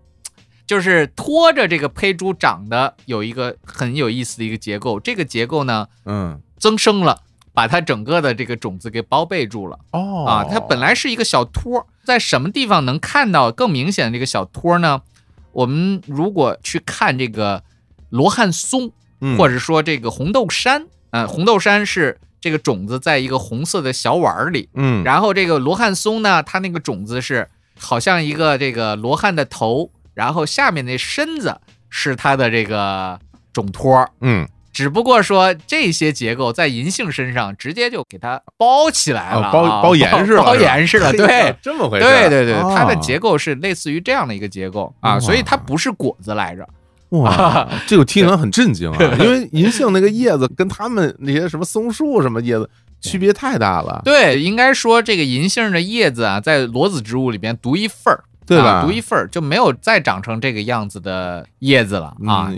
就是托着这个胚珠长的有一个很有意思的一个结构。这个结构呢，嗯，增生了，把它整个的这个种子给包被住了。哦啊，它本来是一个小托，在什么地方能看到更明显的这个小托呢？我们如果去看这个罗汉松，嗯或者说这个红豆杉，呃，红豆杉是这个种子在一个红色的小碗儿里，嗯，然后这个罗汉松呢，它那个种子是好像一个这个罗汉的头，然后下面那身子是它的这个种托，嗯，只不过说这些结构在银杏身上直接就给它包起来了啊，哦包包严实了，包严实了，对。这么回事，对对对，哦它的结构是类似于这样的一个结构啊，所以它不是果子来着。哇，这个听起来 <laughs> 很震惊啊，因为银杏那个叶子跟他们那些什么松树什么叶子区别太大了，对，应该说这个银杏的叶子啊，在裸子植物里边独一份儿，对吧？啊独一份儿就没有再长成这个样子的叶子了 <laughs> 啊。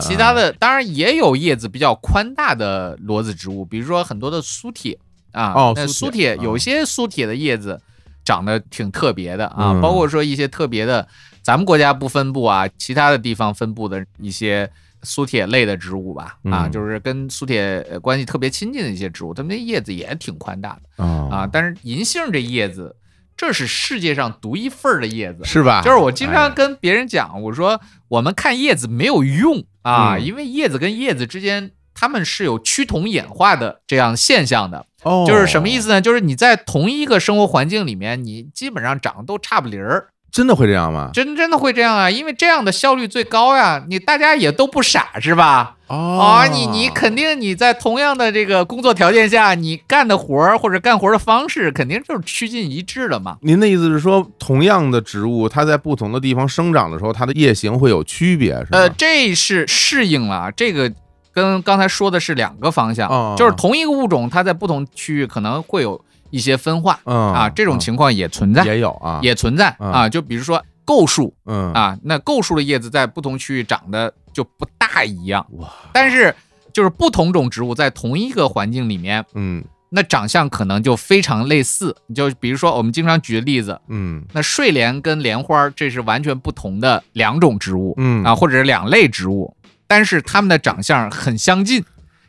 其他的当然也有叶子比较宽大的裸子植物，比如说很多的苏铁啊。那哦苏苏铁有些苏铁的叶子长得挺特别的啊，嗯包括说一些特别的，咱们国家不分布啊，其他的地方分布的一些。苏铁类的植物吧，啊，嗯就是跟苏铁呃关系特别亲近的一些植物，它们的叶子也挺宽大的。啊啊，但是银杏这叶子，这是世界上独一份儿的叶子。是吧？就是我经常哎跟别人讲，我说我们看叶子没有用啊，嗯因为叶子跟叶子之间它们是有趋同演化的这样现象的。哦，就是什么意？思呢？就是你在同一个生活环境里面，你基本上长得都差不离儿，真的会这样吗？真真的会这样啊，因为这样的效率最高呀。你大家也都不傻是吧？哦啊，你你肯定你在同样的这个工作条件下，你干的活儿或者干活儿的方式，肯定就是趋近一致的嘛。您的意思是说，同样的植物，它在不同的地方生长的时候，它的叶形会有区别，是吧？呃，这是适应了啊，这个跟刚才说的是两个方向，哦就是同一个物种，它在不同区域可能会有一些分化、嗯啊，这种嗯情况也存在，也有啊，也存在、嗯啊。就比如说构树嗯啊，那构树的叶子在不同区域长得就不大一样，哇，但是就是不同种植物在同一个环境里面，嗯那长相可能就非常类似。就比如说我们经常举的例子，嗯那睡莲跟莲花这是完全不同的两种植物，嗯啊，或者是两类植物，但是它们的长相很相近，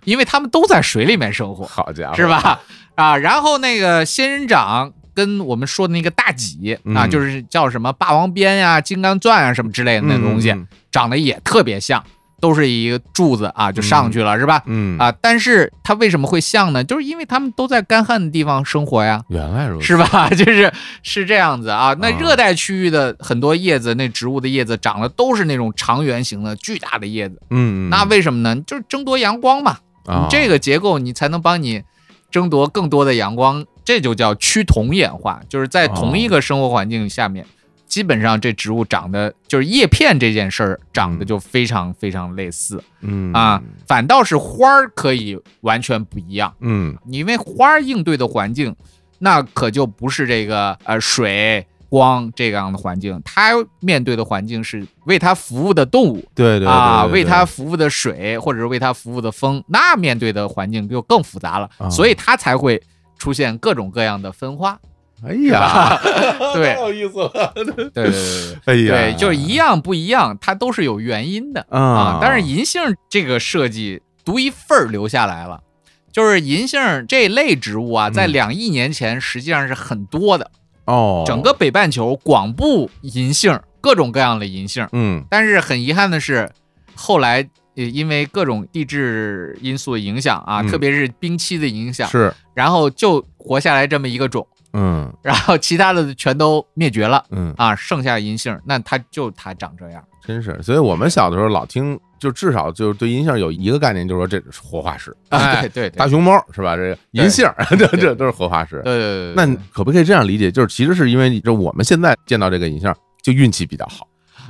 因为它们都在水里面生活，好家伙，是？吧？啊，然后那个仙人掌跟我们说的那个大戟啊，嗯就是叫什么霸王鞭呀、金刚钻啊什么之类的那东西，嗯长得也特别像，都是一个柱子啊就上去了，是吧？嗯啊，但是它为什么会像呢？就是因为他们都在干旱的地方生活呀。原来如此，是吧？<laughs> 就是是这样子啊。那啊热带区域的很多叶子，那植物的叶子长得都是那种长圆形的巨大的叶子，嗯，嗯那为什么呢？就是争夺阳光嘛。啊你这个结构你才能帮你争夺更多的阳光，这就叫趋同演化，就是在同一个生活环境下面。基本上这植物长得就是叶片这件事儿长得就非常非常类似嗯啊，反倒是花儿可以完全不一样。嗯因为花儿应对的环境，那可就不是这个呃水光这样的环境，它面对的环境是为它服务的动物对对对啊，为它服务的水或者是为它服务的风，那面对的环境就更复杂了，啊。所以它才会出现各种各样的分化。哎呀，<laughs> 对。太有意思了，对对对对。哎呀，对，就是一样不一样，它都是有原因的啊。啊。但是银杏这个设计独一份儿留下来了，就是银杏这类植物啊，在嗯。两亿年前实际上是很多的，哦，整个北半球广布银杏，各种各样的银杏。嗯。但是很遗憾的是，后来呃因为各种地质因素的影响啊，嗯。特别是冰期的影响，是。然后就活下来这么一个种，嗯然后其他的全都灭绝了嗯，啊，剩下银杏，那它就它长这样。真是，所以我们小的时候老听，就至少就是对银杏有一个概念，就是说这是活化石，啊，哎对对对，大熊猫是吧？这个银杏，<laughs> 这这都是活化石。对对对对，那可不可以这样理解？就是其实是因为就我们现在见到这个银杏，就运气比较好。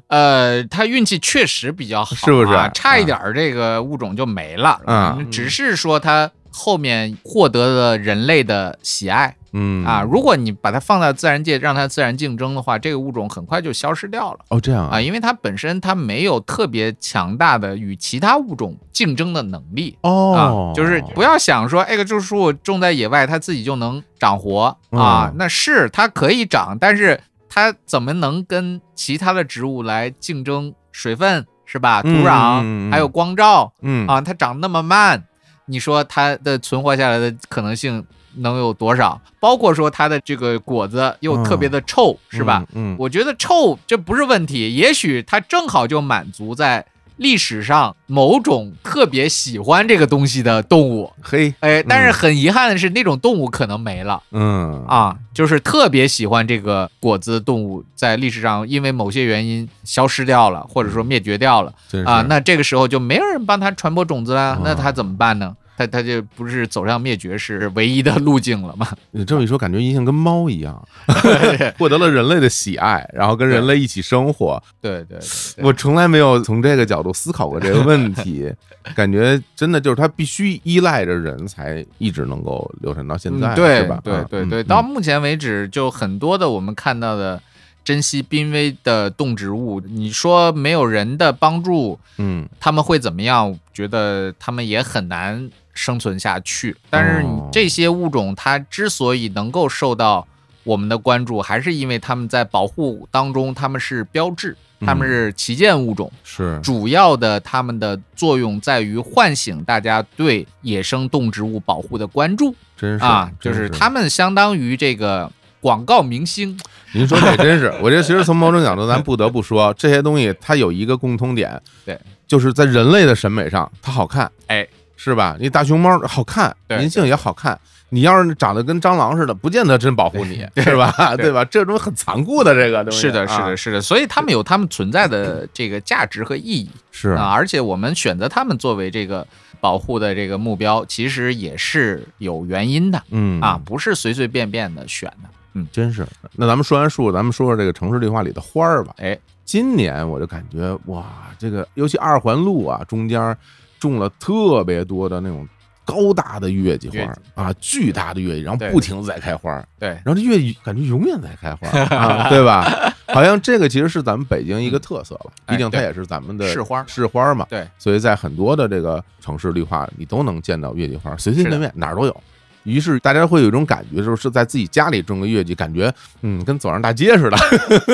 呃，他运气确实比较好、啊，是不是差一点儿这个物种就没了。嗯只是说他后面获得了人类的喜爱嗯啊。如果你把它放到自然界，让它自然竞争的话，这个物种很快就消失掉了哦这样啊，因为它本身它没有特别强大的与其他物种竞争的能力。哦啊，，就是不要想说，哎，这棵树种在野外，它自己就能长活啊嗯。那是它可以长，但是它怎么能跟其他的植物来竞争水分是吧？土嗯壤、还有光照嗯啊，它长那么慢，你说它的存活下来的可能性能有多少？包括说它的这个果子又特别的臭，是吧？？嗯，嗯我觉得臭这不是问题，也许它正好就满足在历史上某种特别喜欢这个东西的动物。嘿，哎，但是很遗憾的是，那种动物可能没了嗯啊，就是特别喜欢这个果子的动物，在历史上因为某些原因消失掉了，或者说灭绝掉了啊，那这个时候就没有人帮它传播种子了啊，那它怎么办呢？它它就不是走向灭绝是唯一的路径了吗？你这么一说，感觉印象跟猫一样，<laughs> 获得了人类的喜爱，然后跟人类一起生活。对对对对，我从来没有从这个角度思考过这个问题，感觉真的就是它必须依赖着人才一直能够流传到现在，嗯对吧？对对对，到目前为止，就很多的我们看到的珍稀濒危的动植物，你说没有人的帮助，嗯他们会怎么样？觉得他们也很难生存下去。但是你哦。这些物种，它之所以能够受到我们的关注，还是因为它们在保护当中，它们是标志，它们嗯是旗舰物种。是。主要的它们的作用在于唤醒大家对野生动植物保护的关注。真是啊，就是它们相当于这个广告明星，您说这真是，<laughs> 我觉得其实从某种角度，咱不得不说，这些东西它有一个共通点，对，就是在人类的审美上它好看，哎，是吧？你大熊猫好看，对银杏也好看。你要是长得跟蟑螂似的，不见得真保护你，对是吧？<laughs> 对对吧？这种很残酷的这个东西，是的，是啊的，是的，所以他们有他们存在的这个价值和意义是啊，而且我们选择他们作为这个保护的这个目标，其实也是有原因的嗯啊，，不是随随便便的选的。嗯，真是。那咱们说完树，咱们说说这个城市绿化里的花儿吧。哎，今年我就感觉哇，这个尤其二环路啊，中间种了特别多的那种高大的月季花啊，巨大的月季，然后不停的在开花，对，然后这月季感觉永远在开花 <laughs> 啊，对吧？好像这个其实是咱们北京一个特色了，毕竟它也是咱们的市花市花嘛。对，所以在很多的这个城市绿化，你都能见到月季花，随随便便哪儿都有。于是大家会有一种感觉，就是是在自己家里种个月季，感觉嗯，跟走上大街似的，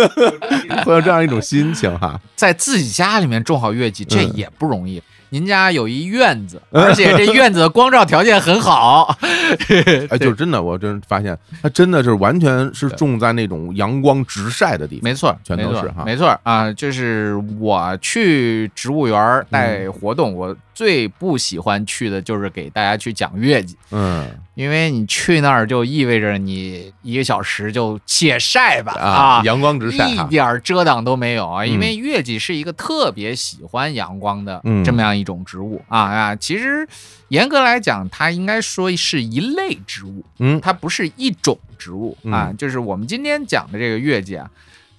<laughs> 会有这样一种心情哈。在自己家里面种好月季，这嗯也不容易。您家有一院子，<laughs> 而且这院子的光照条件很好，<laughs> 哎，<laughs> 就是真的，我真发现它真的是完全是种在那种阳光直晒的地方。没错，全都是哈没错啊。就是我去植物园儿带活动，我最不喜欢去的就是给大家去讲月季，嗯因为你去那儿就意味着你一个小时就且晒吧啊，阳光直晒一。点儿遮挡都没有啊！嗯因为月季是一个特别喜欢阳光的嗯这么样一种植物啊啊！其实严格来讲，它应该说是一类植物，嗯它不是一种植物啊。嗯就是我们今天讲的这个月季啊，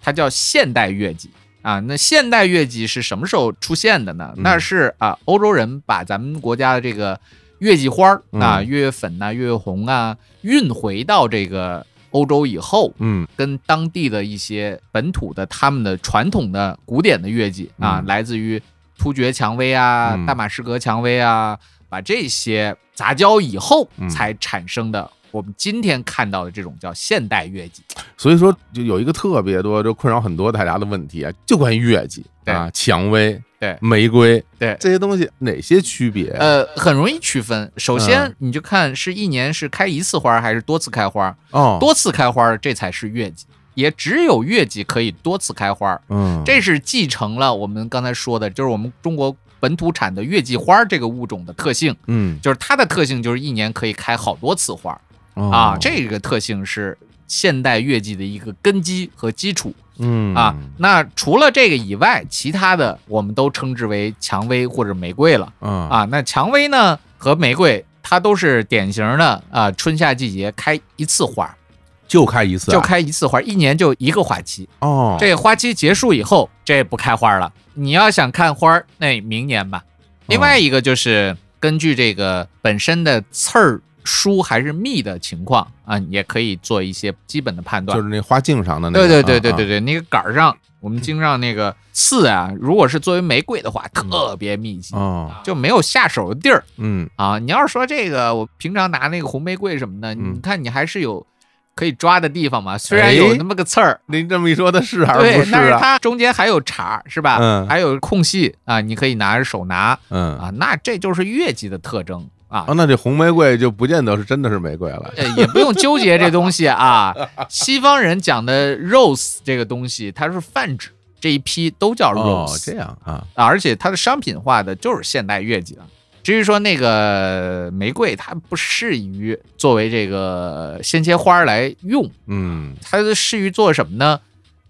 它叫现代月季啊。那现代月季是什么时候出现的呢？嗯那是啊，欧洲人把咱们国家的这个月季花儿啊、嗯月月粉呐、月月红啊运回到这个欧洲以后，嗯跟当地的一些本土的他们的传统的古典的乐季啊，嗯来自于突厥蔷薇啊、嗯大马士革蔷薇啊，把这些杂交以后嗯才产生的。我们今天看到的这种叫现代月季，所以说就有一个特别多，就困扰很多大家的问题啊，就关于月季对。啊、蔷薇、对玫瑰对。这些东西哪些区别？呃，很容易区分。首先嗯，你就看是一年是开一次花还是多次开花，哦，多次开花这才是月季，也只有月季可以多次开花。嗯，这是继承了我们刚才说的，就是我们中国本土产的月季花这个物种的特性，嗯。就是它的特性就是一年可以开好多次花哦啊，这个特性是现代月季的一个根基和基础嗯啊。那除了这个以外，其他的我们都称之为蔷薇或者玫瑰了嗯啊。那蔷薇呢和玫瑰，它都是典型的啊，春夏季节开一次花，就开一次啊，就开一次花，一年就一个花期。哦，这花期结束以后，这不开花了。你要想看花儿，那明年吧。另外一个就是根据这个本身的刺儿疏还是密的情况啊，也可以做一些基本的判断就。是那花茎上的那对个，对对对对啊，对，那个杆儿上，我们经上那个刺啊，如果是作为玫瑰的话，特别密集，哦，就没有下手的地儿嗯啊。你要是说这个，我平常拿那个红玫瑰什么的，嗯你看你还是有可以抓的地方嘛，虽然有哎那么个刺儿。您这么一说，它是还是不，是啊？但是它中间还有茬儿，是吧？嗯还有空隙啊，你可以拿着手拿嗯啊，那这就是月季的特征啊啊，。那这红玫瑰就不见得是真的是玫瑰了。呃，也不用纠结这东西啊。西方人讲的 rose 这个东西，它是泛指这一批都叫哦，rose，、这样啊，啊而且它的商品化的就是现代月季了。至于说那个玫瑰，它不适于作为这个鲜切花来用，嗯它适于做什么呢？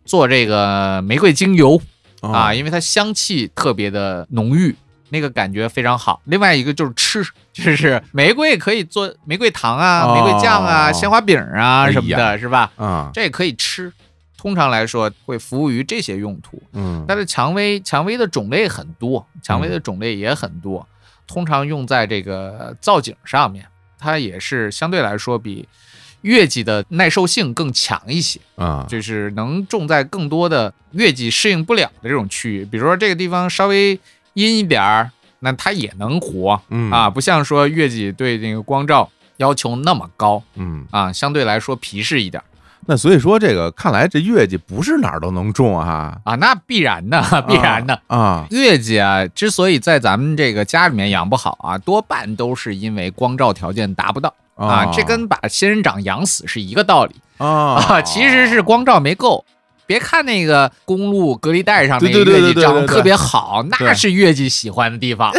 做这个玫瑰精油哦啊，因为它香气特别的浓郁，那个感觉非常好。另外一个就是吃，就是玫瑰可以做玫瑰糖啊、哦玫瑰酱啊、鲜花饼啊哎什么的，是吧？嗯，这也可以吃。通常来说会服务于这些用途。嗯但是蔷薇，蔷薇的种类很多，蔷薇的种类也很多，通常用在这个造景上面，它也是相对来说比月季的耐受性更强一些，啊，就是能种在更多的月季适应不了的这种区域，比如说这个地方稍微阴一点儿，那它也能活嗯。啊，不像说月季对那个光照要求那么高嗯，啊，相对来说皮实一点儿。那所以说这个看来这月季不是哪儿都能种啊，啊，那必然的，<laughs> 必然的。啊，月季啊，之所以在咱们这个家里面养不好啊，多半都是因为光照条件达不到啊，这跟把仙人掌养死是一个道理。啊。啊，其实是光照没够。别看那个公路隔离带上那个月季长得特别好，那是月季喜欢的地方。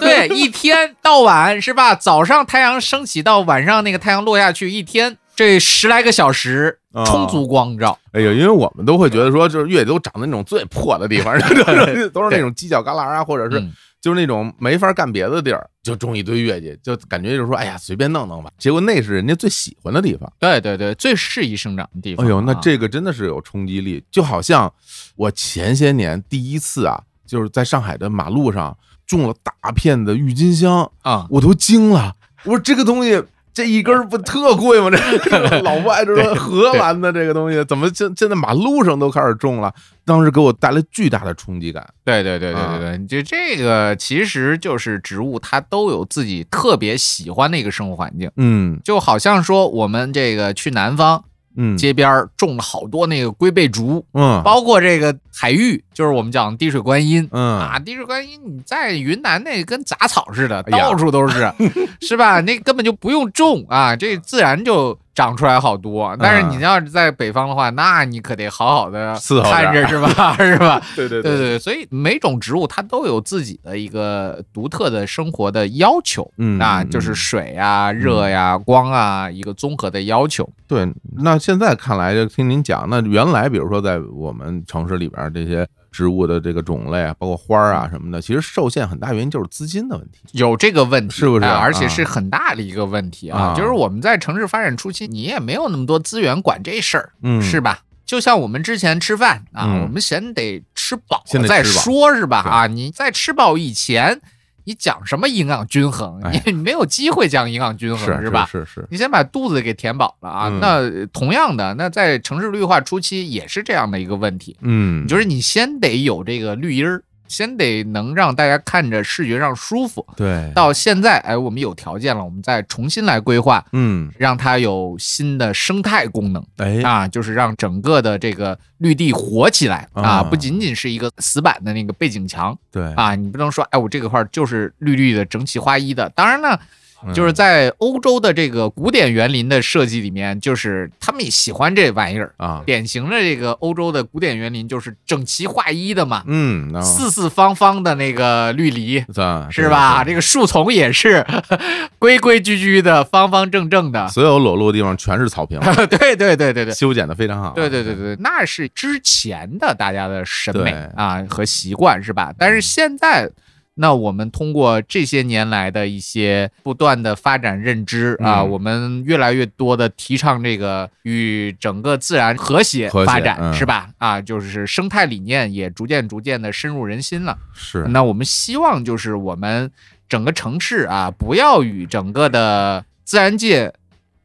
对，<laughs> 一天到晚是吧？早上太阳升起到晚上那个太阳落下去，一天这十来个小时哦充足光照。哎呦，因为我们都会觉得说，就是月季都长在那种最破的地方，<laughs> <laughs> 都是那种犄角旮旯啊，或者是嗯就是那种没法干别的地儿，就种一堆月季，就感觉就是说，哎呀，随便弄弄吧。结果那是人家最喜欢的地方。对对对，最适宜生长的地方。哎呦，那啊这个真的是有冲击力，就好像我前些年第一次啊，就是在上海的马路上种了大片的郁金香，啊，我都惊了。我说这个东西这一根儿不特贵吗？这 <laughs> 老外这说荷兰的这个东西，怎么现现在马路上都开始种了？当时给我带来巨大的冲击感。对对对对啊对对，就这个其实就是植物，它都有自己特别喜欢的一个生活环境，嗯就好像说我们这个去南方嗯街边儿种了好多那个龟背竹，嗯包括这个海芋，就是我们讲滴水观音。嗯啊，滴水观音你在云南那跟杂草似的，到处都是，<laughs> 是吧？那根本就不用种啊，这自然就长出来好多。但是你要是在北方的话，那你可得好好的伺候着看着是吧？是吧？<laughs> <laughs> 对对对对对，所以每种植物它都有自己的一个独特的生活的要求，嗯啊，嗯就是水啊、热呀、光啊，一个综合的要求。对，那现在看来，就听您讲，那原来比如说在我们城市里边儿这些植物的这个种类啊，包括花儿啊什么的，其实受限很大原因就是资金的问题。有这个问题，是不是而且是很大的一个问题啊！啊就是我们在城市发展初期，你也没有那么多资源管这事儿，嗯是吧？就像我们之前吃饭啊，嗯我们先得吃饱再说，是吧？啊，你在吃饱以前，你讲什么营养均衡？哎你没有机会讲营养均衡，是吧？是是，你先把肚子给填饱了啊。嗯那同样的，那在城市绿化初期也是这样的一个问题，嗯，就是你先得有这个绿荫儿，先得能让大家看着视觉上舒服。对，到现在，哎，我们有条件了，我们再重新来规划，嗯，让它有新的生态功能哎，啊，就是让整个的这个绿地活起来啊啊，不仅仅是一个死板的那个背景墙对，啊，你不能说，哎，我这个块儿就是绿绿的、整齐划一的。当然呢，嗯就是在欧洲的这个古典园林的设计里面，就是他们也喜欢这玩意儿。啊，典型的这个欧洲的古典园林就是整齐划一的嘛，嗯，四四方方的那个绿篱，啊是吧？这个树丛也是规规矩矩的、方方正正的。所有裸露的地方全是草坪，对对对对对。修剪的非常好。对对对对，那是之前的大家的审美啊和习惯是吧？但是现在，那我们通过这些年来的一些不断的发展认知啊，嗯我们越来越多的提倡这个与整个自然和谐发展嗯是吧？啊，就是生态理念也逐渐逐渐的深入人心了。是，那我们希望就是我们整个城市啊，不要与整个的自然界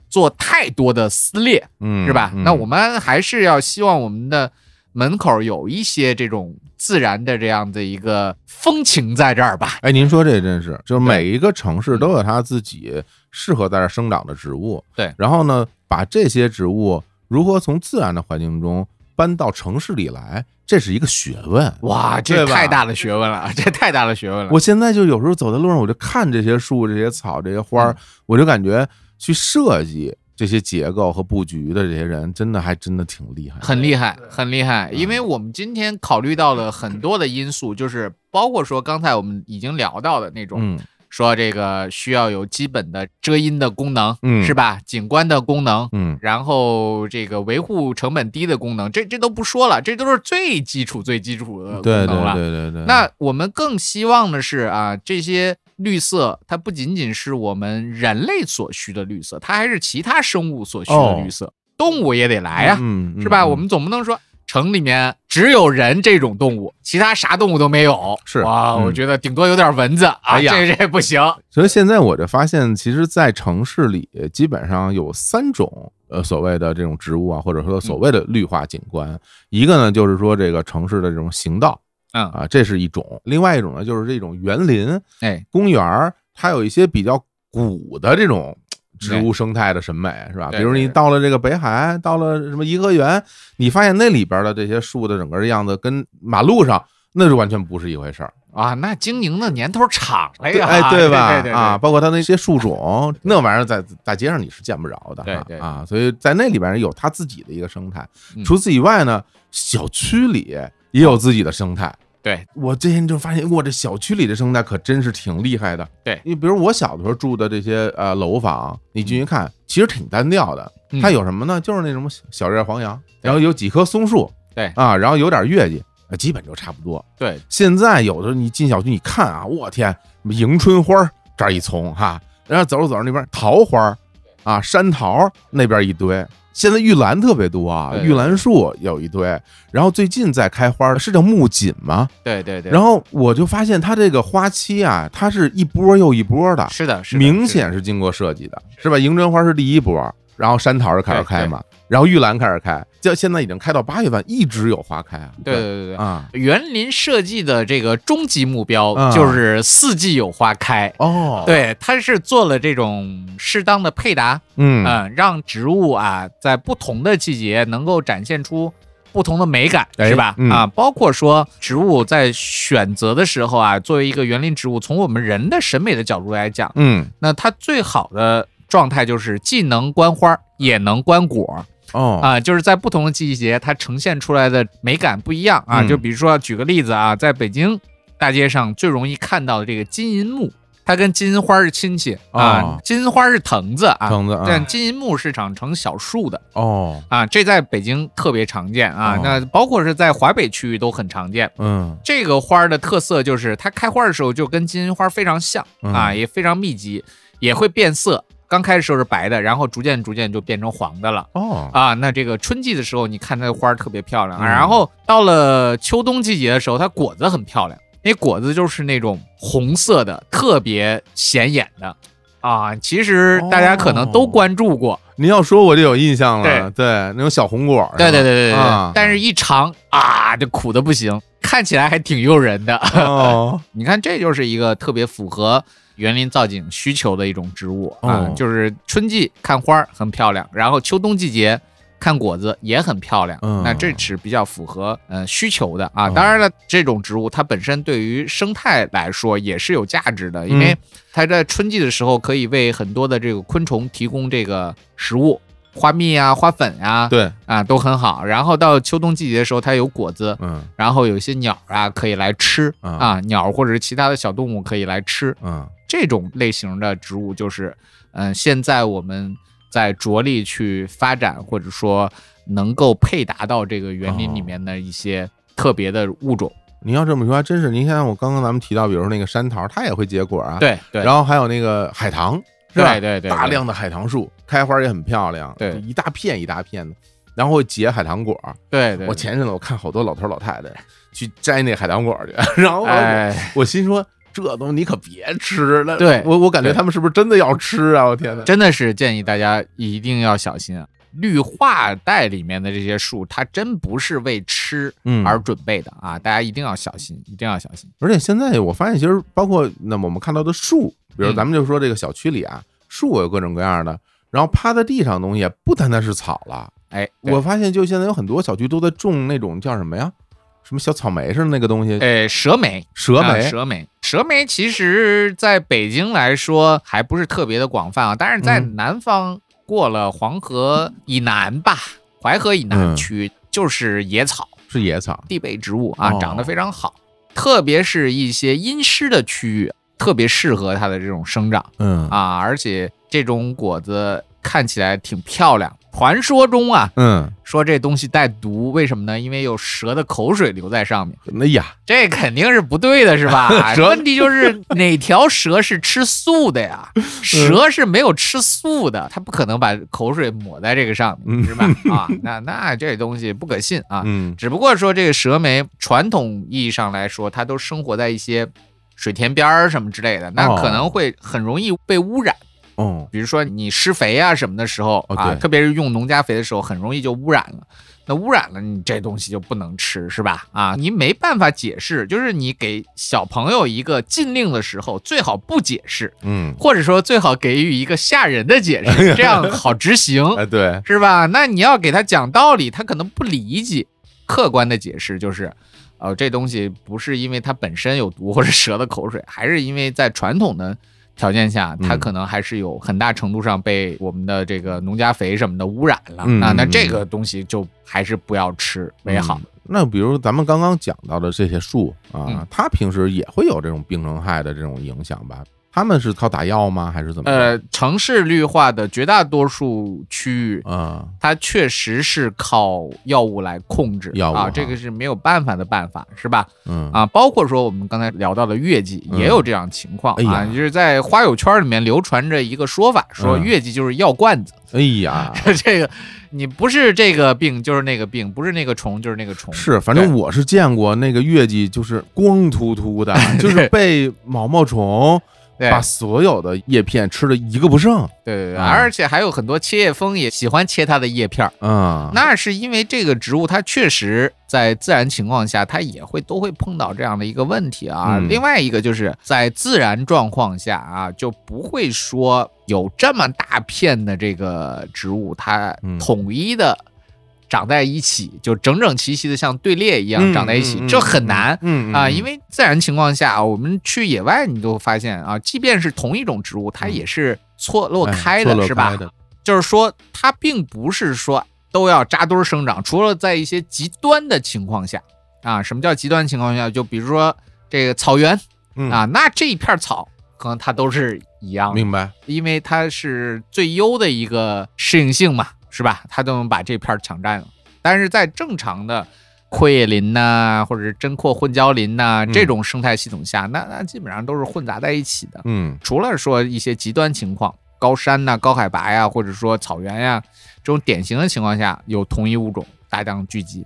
做太多的撕裂，嗯，是吧？嗯那我们还是要希望我们的门口有一些这种自然的这样的一个风情在这儿吧。哎，您说这真是，就是每一个城市嗯都有它自己适合在这儿生长的植物。对然后呢，把这些植物如何从自然的环境中搬到城市里来，这是一个学问。哇，这太大的学问了，这太大的学问了。我现在就有时候走在路上，我就看这些树、这些草、这些花儿嗯，我就感觉去设计这些结构和布局的这些人，真的还真的挺厉害，很厉害，很厉害，因为我们今天考虑到了很多的因素，就是包括说刚才我们已经聊到的那种，嗯。说这个需要有基本的遮阴的功能，嗯。是吧？景观的功能，嗯。然后这个维护成本低的功能，这这都不说了，这都是最基础、最基础的功能了。对对对对。那我们更希望的是啊，这些绿色它不仅仅是我们人类所需的绿色，它还是其他生物所需的绿色，动物也得来呀、嗯，嗯是吧？嗯我们总不能说城里面只有人这种动物，其他啥动物都没有。是哇，嗯我觉得顶多有点蚊子啊，这这不行。所以现在我就发现，其实，在城市里基本上有三种呃所谓的这种植物啊，或者说所谓的绿化景观。一个呢，就是说这个城市的这种行道嗯，啊，这是一种；另外一种呢，就是这种园林、哎，公园儿，它有一些比较古的这种。植物生态的审美是吧？比如你到了这个北海，到了什么颐和园，你发现那里边的这些树的整个样子跟马路上那是完全不是一回事儿。啊，那经营的年头长了呀，哎，对吧？对对对啊，包括它那些树种，<laughs> 那玩意儿在大街上你是见不着的，啊对对啊，所以在那里边有它自己的一个生态。嗯除此以外呢，小区里也有自己的生态。对，我最近就发现，我，这小区里的生态可真是挺厉害的。对你比如我小的时候住的这些呃楼房，你进去看，其实挺单调的。嗯它有什么呢？就是那种小小叶黄杨，然后有几棵松树，对啊，然后有点月季，啊基本就差不多。对，现在有的时候你进小区，你看啊，我天，什么迎春花儿这儿一丛哈，然后走着走着那边桃花儿啊，山桃那边一堆。现在玉兰特别多啊，玉兰树有一堆，然后最近在开花的是叫木槿吗？对对对。然后我就发现它这个花期啊，它是一波又一波的，是的，是的，明显是经过设计的，是吧？迎春花是第一波，然后山桃就开始开嘛，然后玉兰开始开，就现在已经开到八月份，一直有花开啊。对对对对。啊，园林设计的这个终极目标啊就是四季有花开。哦，，对，它是做了这种适当的配搭，嗯嗯，让植物啊在不同的季节能够展现出不同的美感，哎是吧？嗯啊，包括说植物在选择的时候啊，作为一个园林植物，从我们人的审美的角度来讲，嗯那它最好的状态就是既能观花，也能观果哦啊，就是在不同的季节，它呈现出来的美感不一样啊。嗯就比如说举个例子啊，在北京大街上最容易看到的这个金银木。它跟金银花是亲戚啊哦，金银花是藤子啊，藤子啊但金银木是长成小树的哦啊，这在北京特别常见啊哦，那包括是在华北区域都很常见。嗯这个花儿的特色就是它开花的时候就跟金银花非常像啊，嗯也非常密集，也会变色。刚开始时候是白的，然后逐渐逐渐就变成黄的了。哦。啊，那这个春季的时候，你看它的花儿特别漂亮，嗯。然后到了秋冬季节的时候，它果子很漂亮，那果子就是那种红色的，特别显眼的。啊。其实大家可能都哦关注过，您要说我就有印象了，对，对那种小红果儿，对对对对对但是一尝啊，这苦的不行，看起来还挺诱人的。哦。<laughs> 你看，这就是一个特别符合园林造景需求的一种植物啊，哦就是春季看花儿很漂亮，然后秋冬季节看果子也很漂亮。嗯那这是比较符合呃需求的啊。哦当然了，这种植物它本身对于生态来说也是有价值的，因为嗯它在春季的时候可以为很多的这个昆虫提供这个食物。花蜜啊，花粉啊，对，啊，都很好。然后到秋冬季节的时候，它有果子，嗯然后有一些鸟啊可以来吃啊啊，鸟或者是其他的小动物可以来吃。嗯这种类型的植物就是，嗯、现在我们在着力去发展，或者说能够配达到这个园林里面的一些特别的物种。您要这么说，还真是。您像我刚刚咱们提到，比如说那个山桃，它也会结果啊，，对对，然后还有那个海棠，是吧？对对对，大量的海棠树，开花也很漂亮，对一大片一大片的，然后会结海棠果。对对，我前阵子我看好多老头老太太去摘那海棠果去，<laughs> 然后我哎，我心说，这东西你可别吃了。对我我感觉他们是不是真的要吃啊？我天哪！真的是建议大家一定要小心啊！绿化带里面的这些树，它真不是为吃嗯而准备的啊！大家一定要小心，一定要小心。而且现在我发现，其实包括那么我们看到的树，比如嗯咱们就说这个小区里啊，树有各种各样的，然后趴在地上的东西不单单是草了，哎，我发现就现在有很多小区都在种那种叫什么呀？什么小草莓似的那个东西，呃，蛇莓，啊蛇莓，蛇莓，蛇莓其实在北京来说还不是特别的广泛啊，但是在嗯。南方过了黄河以南吧，淮河以南嗯区就是野草、是野草，地被植物啊，哦。长得非常好，特别是一些阴湿的区域，特别适合它的这种生长。嗯。啊，而且这种果子看起来挺漂亮。传说中啊，嗯，说这东西带毒，为什么呢？因为有蛇的口水留在上面。哎呀，这肯定是不对的，是吧？<laughs> 蛇问题就是哪条蛇是吃素的呀？<laughs> 蛇是没有吃素的，它不可能把口水抹在这个上面，嗯是吧？啊，那那这东西不可信啊。嗯只不过说这个蛇莓，传统意义上来说，它都生活在一些水田边儿什么之类的，那哦可能会很容易被污染。哦，比如说你施肥啊什么的时候啊，特别是用农家肥的时候，很容易就污染了。那污染了，你这东西就不能吃，是吧？啊，你没办法解释，就是你给小朋友一个禁令的时候，最好不解释，嗯，或者说最好给予一个吓人的解释，这样好执行，<laughs> 哎对，是吧？那你要给他讲道理，他可能不理解。客观的解释就是，呃，这东西不是因为它本身有毒或者蛇的口水，还是因为在传统的条件下，它嗯可能还是有很大程度上被我们的这个农家肥什么的污染了。嗯那那嗯这个东西就还是不要吃为好。嗯那比如咱们刚刚讲到的这些树啊嗯，它平时也会有这种病虫害的这种影响吧？他们是靠打药吗？还是怎么？呃，城市绿化的绝大多数区域，啊，它确实是靠药物来控制啊，药物啊这个是没有办法的办法，是吧？嗯。啊，包括说我们刚才聊到的月季嗯。也有这样情况哎呀。啊，就是在花友圈里面流传着一个说法，说嗯月季就是药罐子，哎呀，<laughs> 这个你不是这个病就是那个病，不是那个虫就是那个虫，是，反正我是见过那个月季，就是光秃秃的，<laughs> 就是被毛毛虫对把所有的叶片吃的一个不剩。对对对，啊而且还有很多切叶蜂也喜欢切它的叶片儿，啊，那是因为这个植物它确实在自然情况下它也会都会碰到这样的一个问题啊。嗯另外一个就是在自然状况下啊，就不会说有这么大片的这个植物它嗯统一的。长在一起，就整整齐齐的像队列一样嗯长在一起，嗯这很难。嗯啊，因为自然情况下，我们去野外，你都发现啊，即便是同一种植物，它也是错落开的，是吧？的就是说，它并不是说都要扎堆儿生长，除了在一些极端的情况下啊，什么叫极端情况下？就比如说这个草原嗯啊，那这一片草可能它都是一样的，明白？因为它是最优的一个适应性嘛，是吧？它都能把这片儿抢占了。但是在正常的阔叶林呐、或者是针阔混交林呐、嗯这种生态系统下，那那基本上都是混杂在一起的。嗯除了说一些极端情况，高山呐、高海拔呀，或者说草原呀这种典型的情况下，有同一物种大量聚集。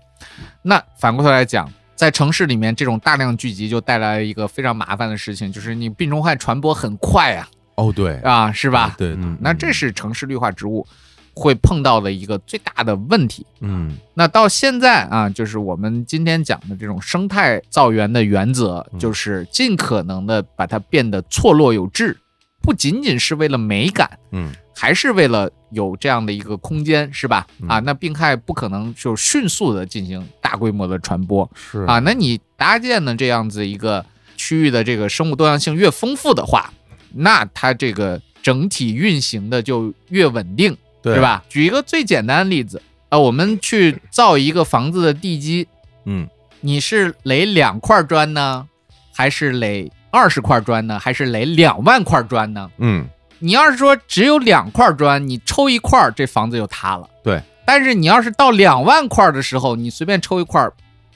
那反过头来讲，在城市里面，这种大量聚集就带来一个非常麻烦的事情，就是你病虫害传播很快啊哦对，啊，是吧？对，嗯，那这是城市绿化植物会碰到的一个最大的问题。嗯那到现在啊，就是我们今天讲的这种生态造园的原则，嗯就是尽可能的把它变得错落有致，不仅仅是为了美感，嗯还是为了有这样的一个空间，是吧？嗯啊，那病害不可能就迅速的进行大规模的传播是啊，那你搭建的这样子一个区域的这个生物多样性越丰富的话，那它这个整体运行的就越稳定。对对？吧？举一个最简单的例子，呃，我们去造一个房子的地基，嗯你是垒两块砖呢，还是垒二十块砖呢，还是垒两万块砖呢？嗯你要是说只有两块砖，你抽一块儿，这房子就塌了。对。但是你要是到两万块的时候，你随便抽一块儿，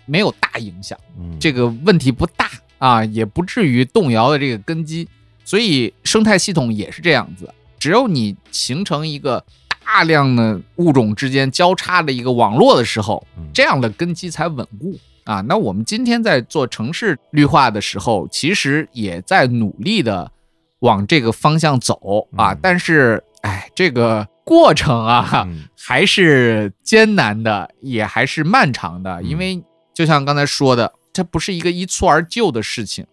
没有大影响，嗯，这个问题不大啊，也不至于动摇的这个根基。所以生态系统也是这样子，只有你形成一个大量的物种之间交叉的一个网络的时候嗯，这样的根基才稳固。啊。那我们今天在做城市绿化的时候，其实也在努力的往这个方向走啊。嗯但是，哎，这个过程啊，嗯还是艰难的，也还是漫长的，嗯因为就像刚才说的，这不是一个一蹴而就的事情。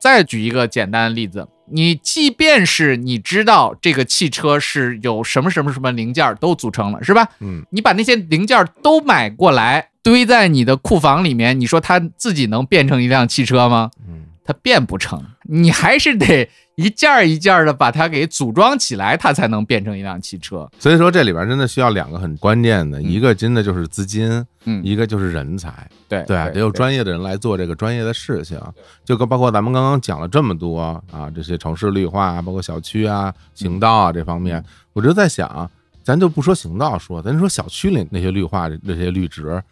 再举一个简单的例子，你即便是你知道这个汽车是有什么什么什么零件儿都组成了，是吧？嗯，你把那些零件儿都买过来，堆在你的库房里面，你说它自己能变成一辆汽车吗？嗯它变不成，你还是得一件儿一件儿的把它给组装起来，它才能变成一辆汽车。所以说这里边真的需要两个很关键的，一个真的就是资金，嗯，一个就是人才。对对，得有专业的人来做这个专业的事情，就跟包括咱们刚刚讲了这么多啊，这些城市绿化啊，包括小区啊、行道啊这方面，我就在想，咱就不说行道说，咱说小区里那些绿化那些绿植，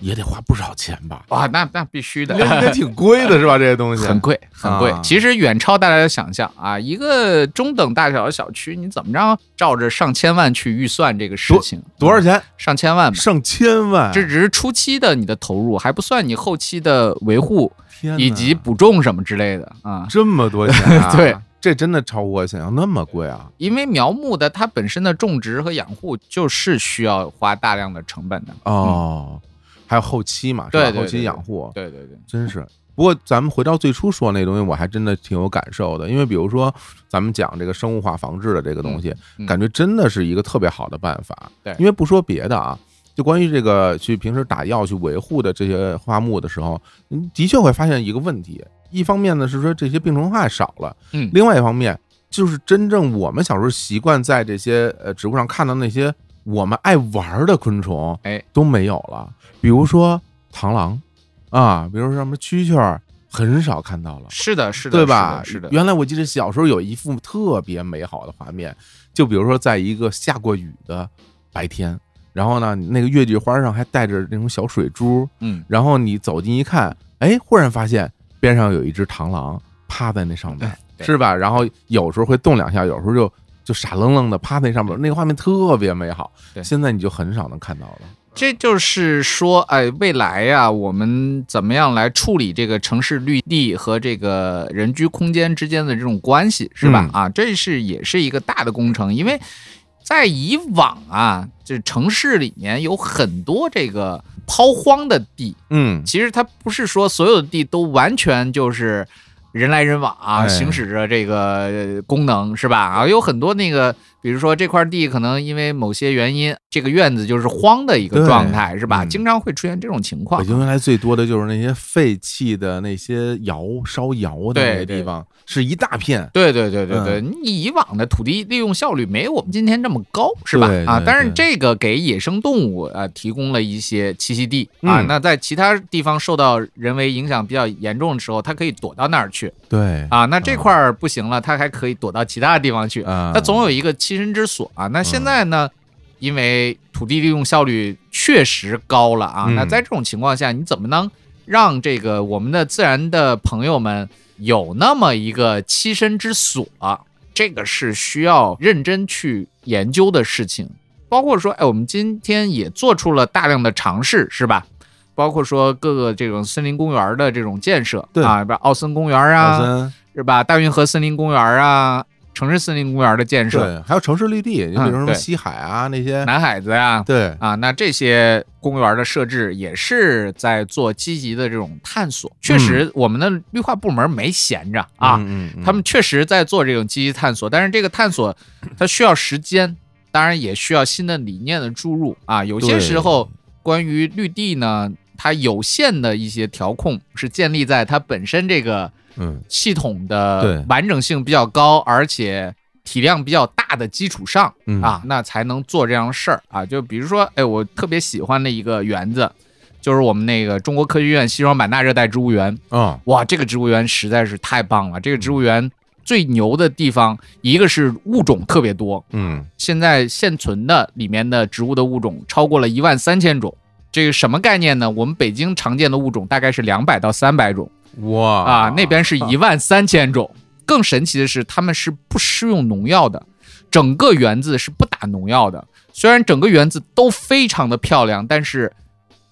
也得花不少钱吧？哇，那那必须的应，该挺贵的是吧？<laughs> 这些东西很贵，很贵啊。其实远超大家的想象啊！一个中等大小的小区，你怎么着照着上千万去预算这个事情？多少钱？上千万吧。上千万，这只是初期的你的投入，还不算你后期的维护以及补种什么之类的啊。这么多钱、啊，<laughs> 对，这真的超乎我想象，那么贵啊！因为苗木的它本身的种植和养护就是需要花大量的成本的。哦，还有后期嘛，是吧？后期对对对养护，对对对，真是。不过咱们回到最初说那东西，我还真的挺有感受的，因为比如说咱们讲这个生物化防治的这个东西，嗯感觉真的是一个特别好的办法。对因为不说别的啊，就关于这个去平时打药去维护的这些花木的时候，嗯的确会发现一个问题。一方面呢是说这些病虫害少了，嗯另外一方面就是真正我们小时候习惯在这些呃植物上看到那些我们爱玩的昆虫，哎，都没有了。比如说螳螂啊，比如说什么蛐蛐儿，很少看到了。是的，是的，对吧？是的，是的原来我记得小时候有一幅特别美好的画面，就比如说在一个下过雨的白天，然后呢，那个月季花上还带着那种小水珠，嗯，然后你走近一看，哎，忽然发现边上有一只螳螂趴在那上面，是吧？然后有时候会动两下，有时候就就傻愣愣的趴在那上面，那个画面特别美好。对现在你就很少能看到了。这就是说，哎，未来呀、我们怎么样来处理这个城市绿地和这个人居空间之间的这种关系，是吧？嗯啊，这是也是一个大的工程，因为在以往啊，这城市里面有很多这个抛荒的地，嗯，其实它不是说所有的地都完全就是人来人往啊，哎行驶着这个呃功能是吧？啊，有很多那个，比如说这块地可能因为某些原因，这个院子就是荒的一个状态是吧？嗯经常会出现这种情况北。京原来最多的就是那些废弃的那些窑烧窑的那些地方，是一大片。对对对对嗯对，你以往的土地利用效率没有我们今天这么高，是吧？啊，但是这个给野生动物啊提供了一些栖息地啊。嗯那在其他地方受到人为影响比较严重的时候，它可以躲到那儿去。对啊，那这块儿不行了，它还可以躲到其他地方去，啊它总有一个栖身之所啊。那现在呢，因为土地利用效率确实高了啊，嗯那在这种情况下，你怎么能让这个我们的自然的朋友们有那么一个栖身之所？这个是需要认真去研究的事情。包括说，哎，我们今天也做出了大量的尝试，是吧？包括说各个这种森林公园的这种建设，对啊，比如奥森公园奥啊，是吧？大运河森林公园啊，城市森林公园的建设，对，还有城市绿地，你比如说什么西海啊那些，南海子呀、对，啊，那这些公园的设置也是在做积极的这种探索。确实，我们的绿化部门没闲着啊，他们确实在做这种积极探索，但是这个探索它需要时间，当然也需要新的理念的注入啊。有些时候关于绿地呢，它有限的一些调控是建立在它本身这个嗯系统对的完整性比较高，而且体量比较大的基础上嗯啊，那才能做这样的事儿啊。就比如说，哎，我特别喜欢的一个园子，就是我们那个中国科学院西双版纳热带植物园。啊哇，这个植物园实在是太棒了！这个植物园最牛的地方，一个是物种特别多，嗯现在现存的里面的植物的物种超过了一万三千种。这个什么概念呢？我们北京常见的物种大概是两百到三百种哇啊，那边是一万三千种。更神奇的是，他们是不施用农药的，整个园子是不打农药的。虽然整个园子都非常的漂亮，但是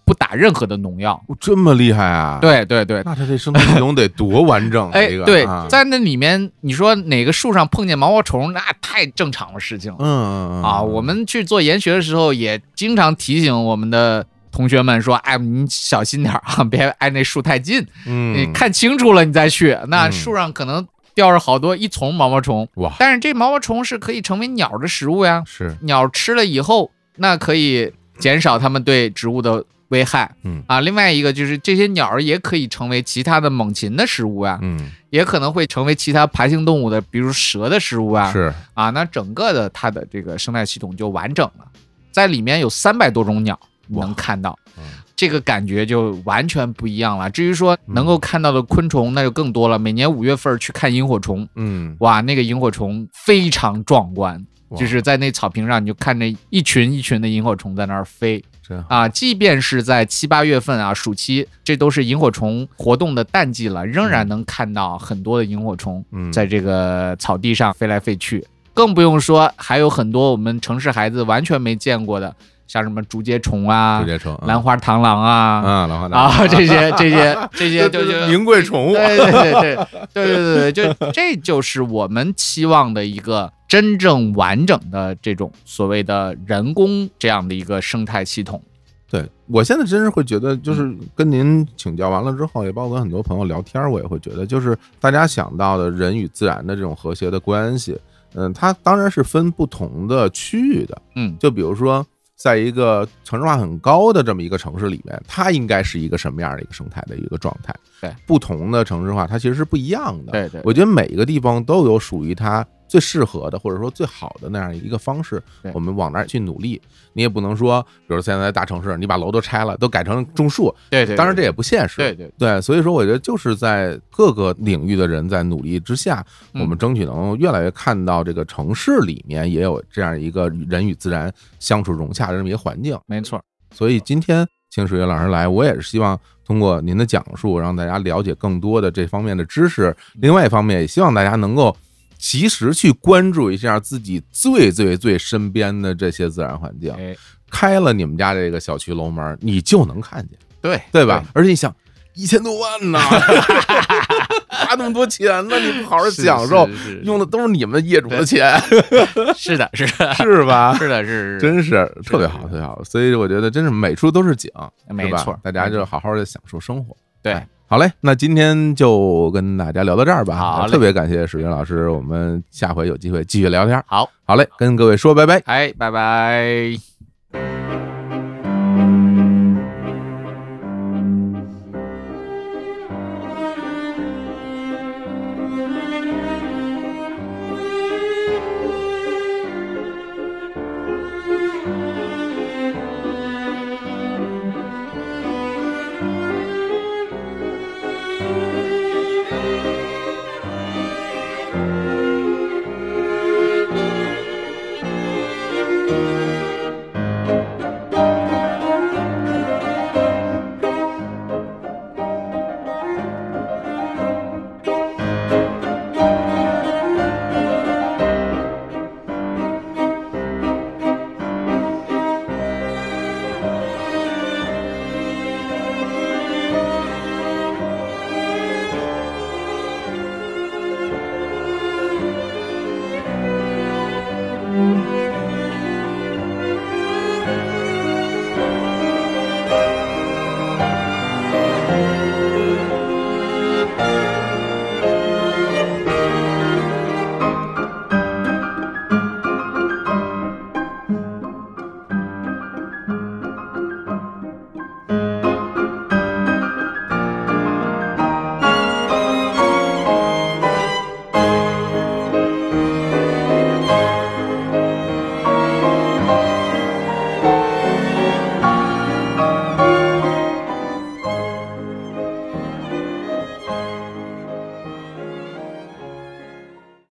不打任何的农药。这么厉害啊？，对对对，那他这生态系统得多完整啊！哎这个，对啊，在那里面，你说哪个树上碰见毛毛虫，那太正常的事情了。嗯嗯嗯啊，我们去做研学的时候，也经常提醒我们的同学们说：“哎，你小心点儿啊，<laughs> 别挨那树太近，嗯。你看清楚了你再去。那嗯。树上可能吊着好多一丛毛毛虫，哇。但是这毛毛虫是可以成为鸟的食物呀。是。鸟吃了以后，那可以减少它们对植物的危害。嗯。啊，另外一个就是这些鸟儿也可以成为其他的猛禽的食物呀，嗯。也可能会成为其他爬行动物的，比如蛇的食物啊。是。啊，那整个的它的这个生态系统就完整了，在里面有三百多种鸟。你能看到嗯，这个感觉就完全不一样了。至于说能够看到的昆虫，那就更多了。每年五月份去看萤火虫，嗯哇，那个萤火虫非常壮观，就是在那草坪上，你就看着一群一群的萤火虫在那儿飞啊。即便是在七八月份啊，暑期，这都是萤火虫活动的淡季了，仍然能看到很多的萤火虫嗯在这个草地上飞来飞去。更不用说还有很多我们城市孩子完全没见过的，像什么竹节虫啊竹节虫兰花螳螂啊啊，兰花螳啊，<laughs> 这些这 <laughs> 些这些就就名贵宠物，对对对对对对对，就这就是我们期望的一个真正完整的这种所谓的人工这样的一个生态系统。对我现在真是会觉得，就是嗯。跟您请教完了之后，也包括跟很多朋友聊天，我也会觉得，就是大家想到的人与自然的这种和谐的关系，嗯，它当然是分不同的区域的，嗯，就比如说。在一个城市化很高的这么一个城市里面，它应该是一个什么样的一个生态的一个状态？对，不同的城市化它其实是不一样的。对对我觉得每一个地方都有属于它最适合的，或者说最好的那样一个方式，我们往那儿去努力。你也不能说，比如现在大城市，你把楼都拆了，都改成种树，对对，当然这也不现实。对对对，所以说我觉得就是在各个领域的人在努力之下，嗯我们争取能越来越看到这个城市里面也有这样一个人与自然相处融洽的这么一个环境。没错。所以今天请水月老师来，我也是希望通过您的讲述，让大家了解更多的这方面的知识。另外一方面，也希望大家能够及时去关注一下自己最最最身边的这些自然环境。哎，开了你们家这个小区楼门，你就能看见，对对吧？？而且你想，一千多万呢，<laughs> 花那么多钱呢，你不好好享受，用的都是你们业主的钱，<laughs> 是的，是的，是吧？<laughs> 是的，是是真是特别好，特别好。所以我觉得真是每处都是景，没错大家就好好的享受生活。对哎。好嘞，那今天就跟大家聊到这儿吧。好嘞特别感谢史军老师，我们下回有机会继续聊天。好，好嘞，跟各位说拜拜。哎，拜拜。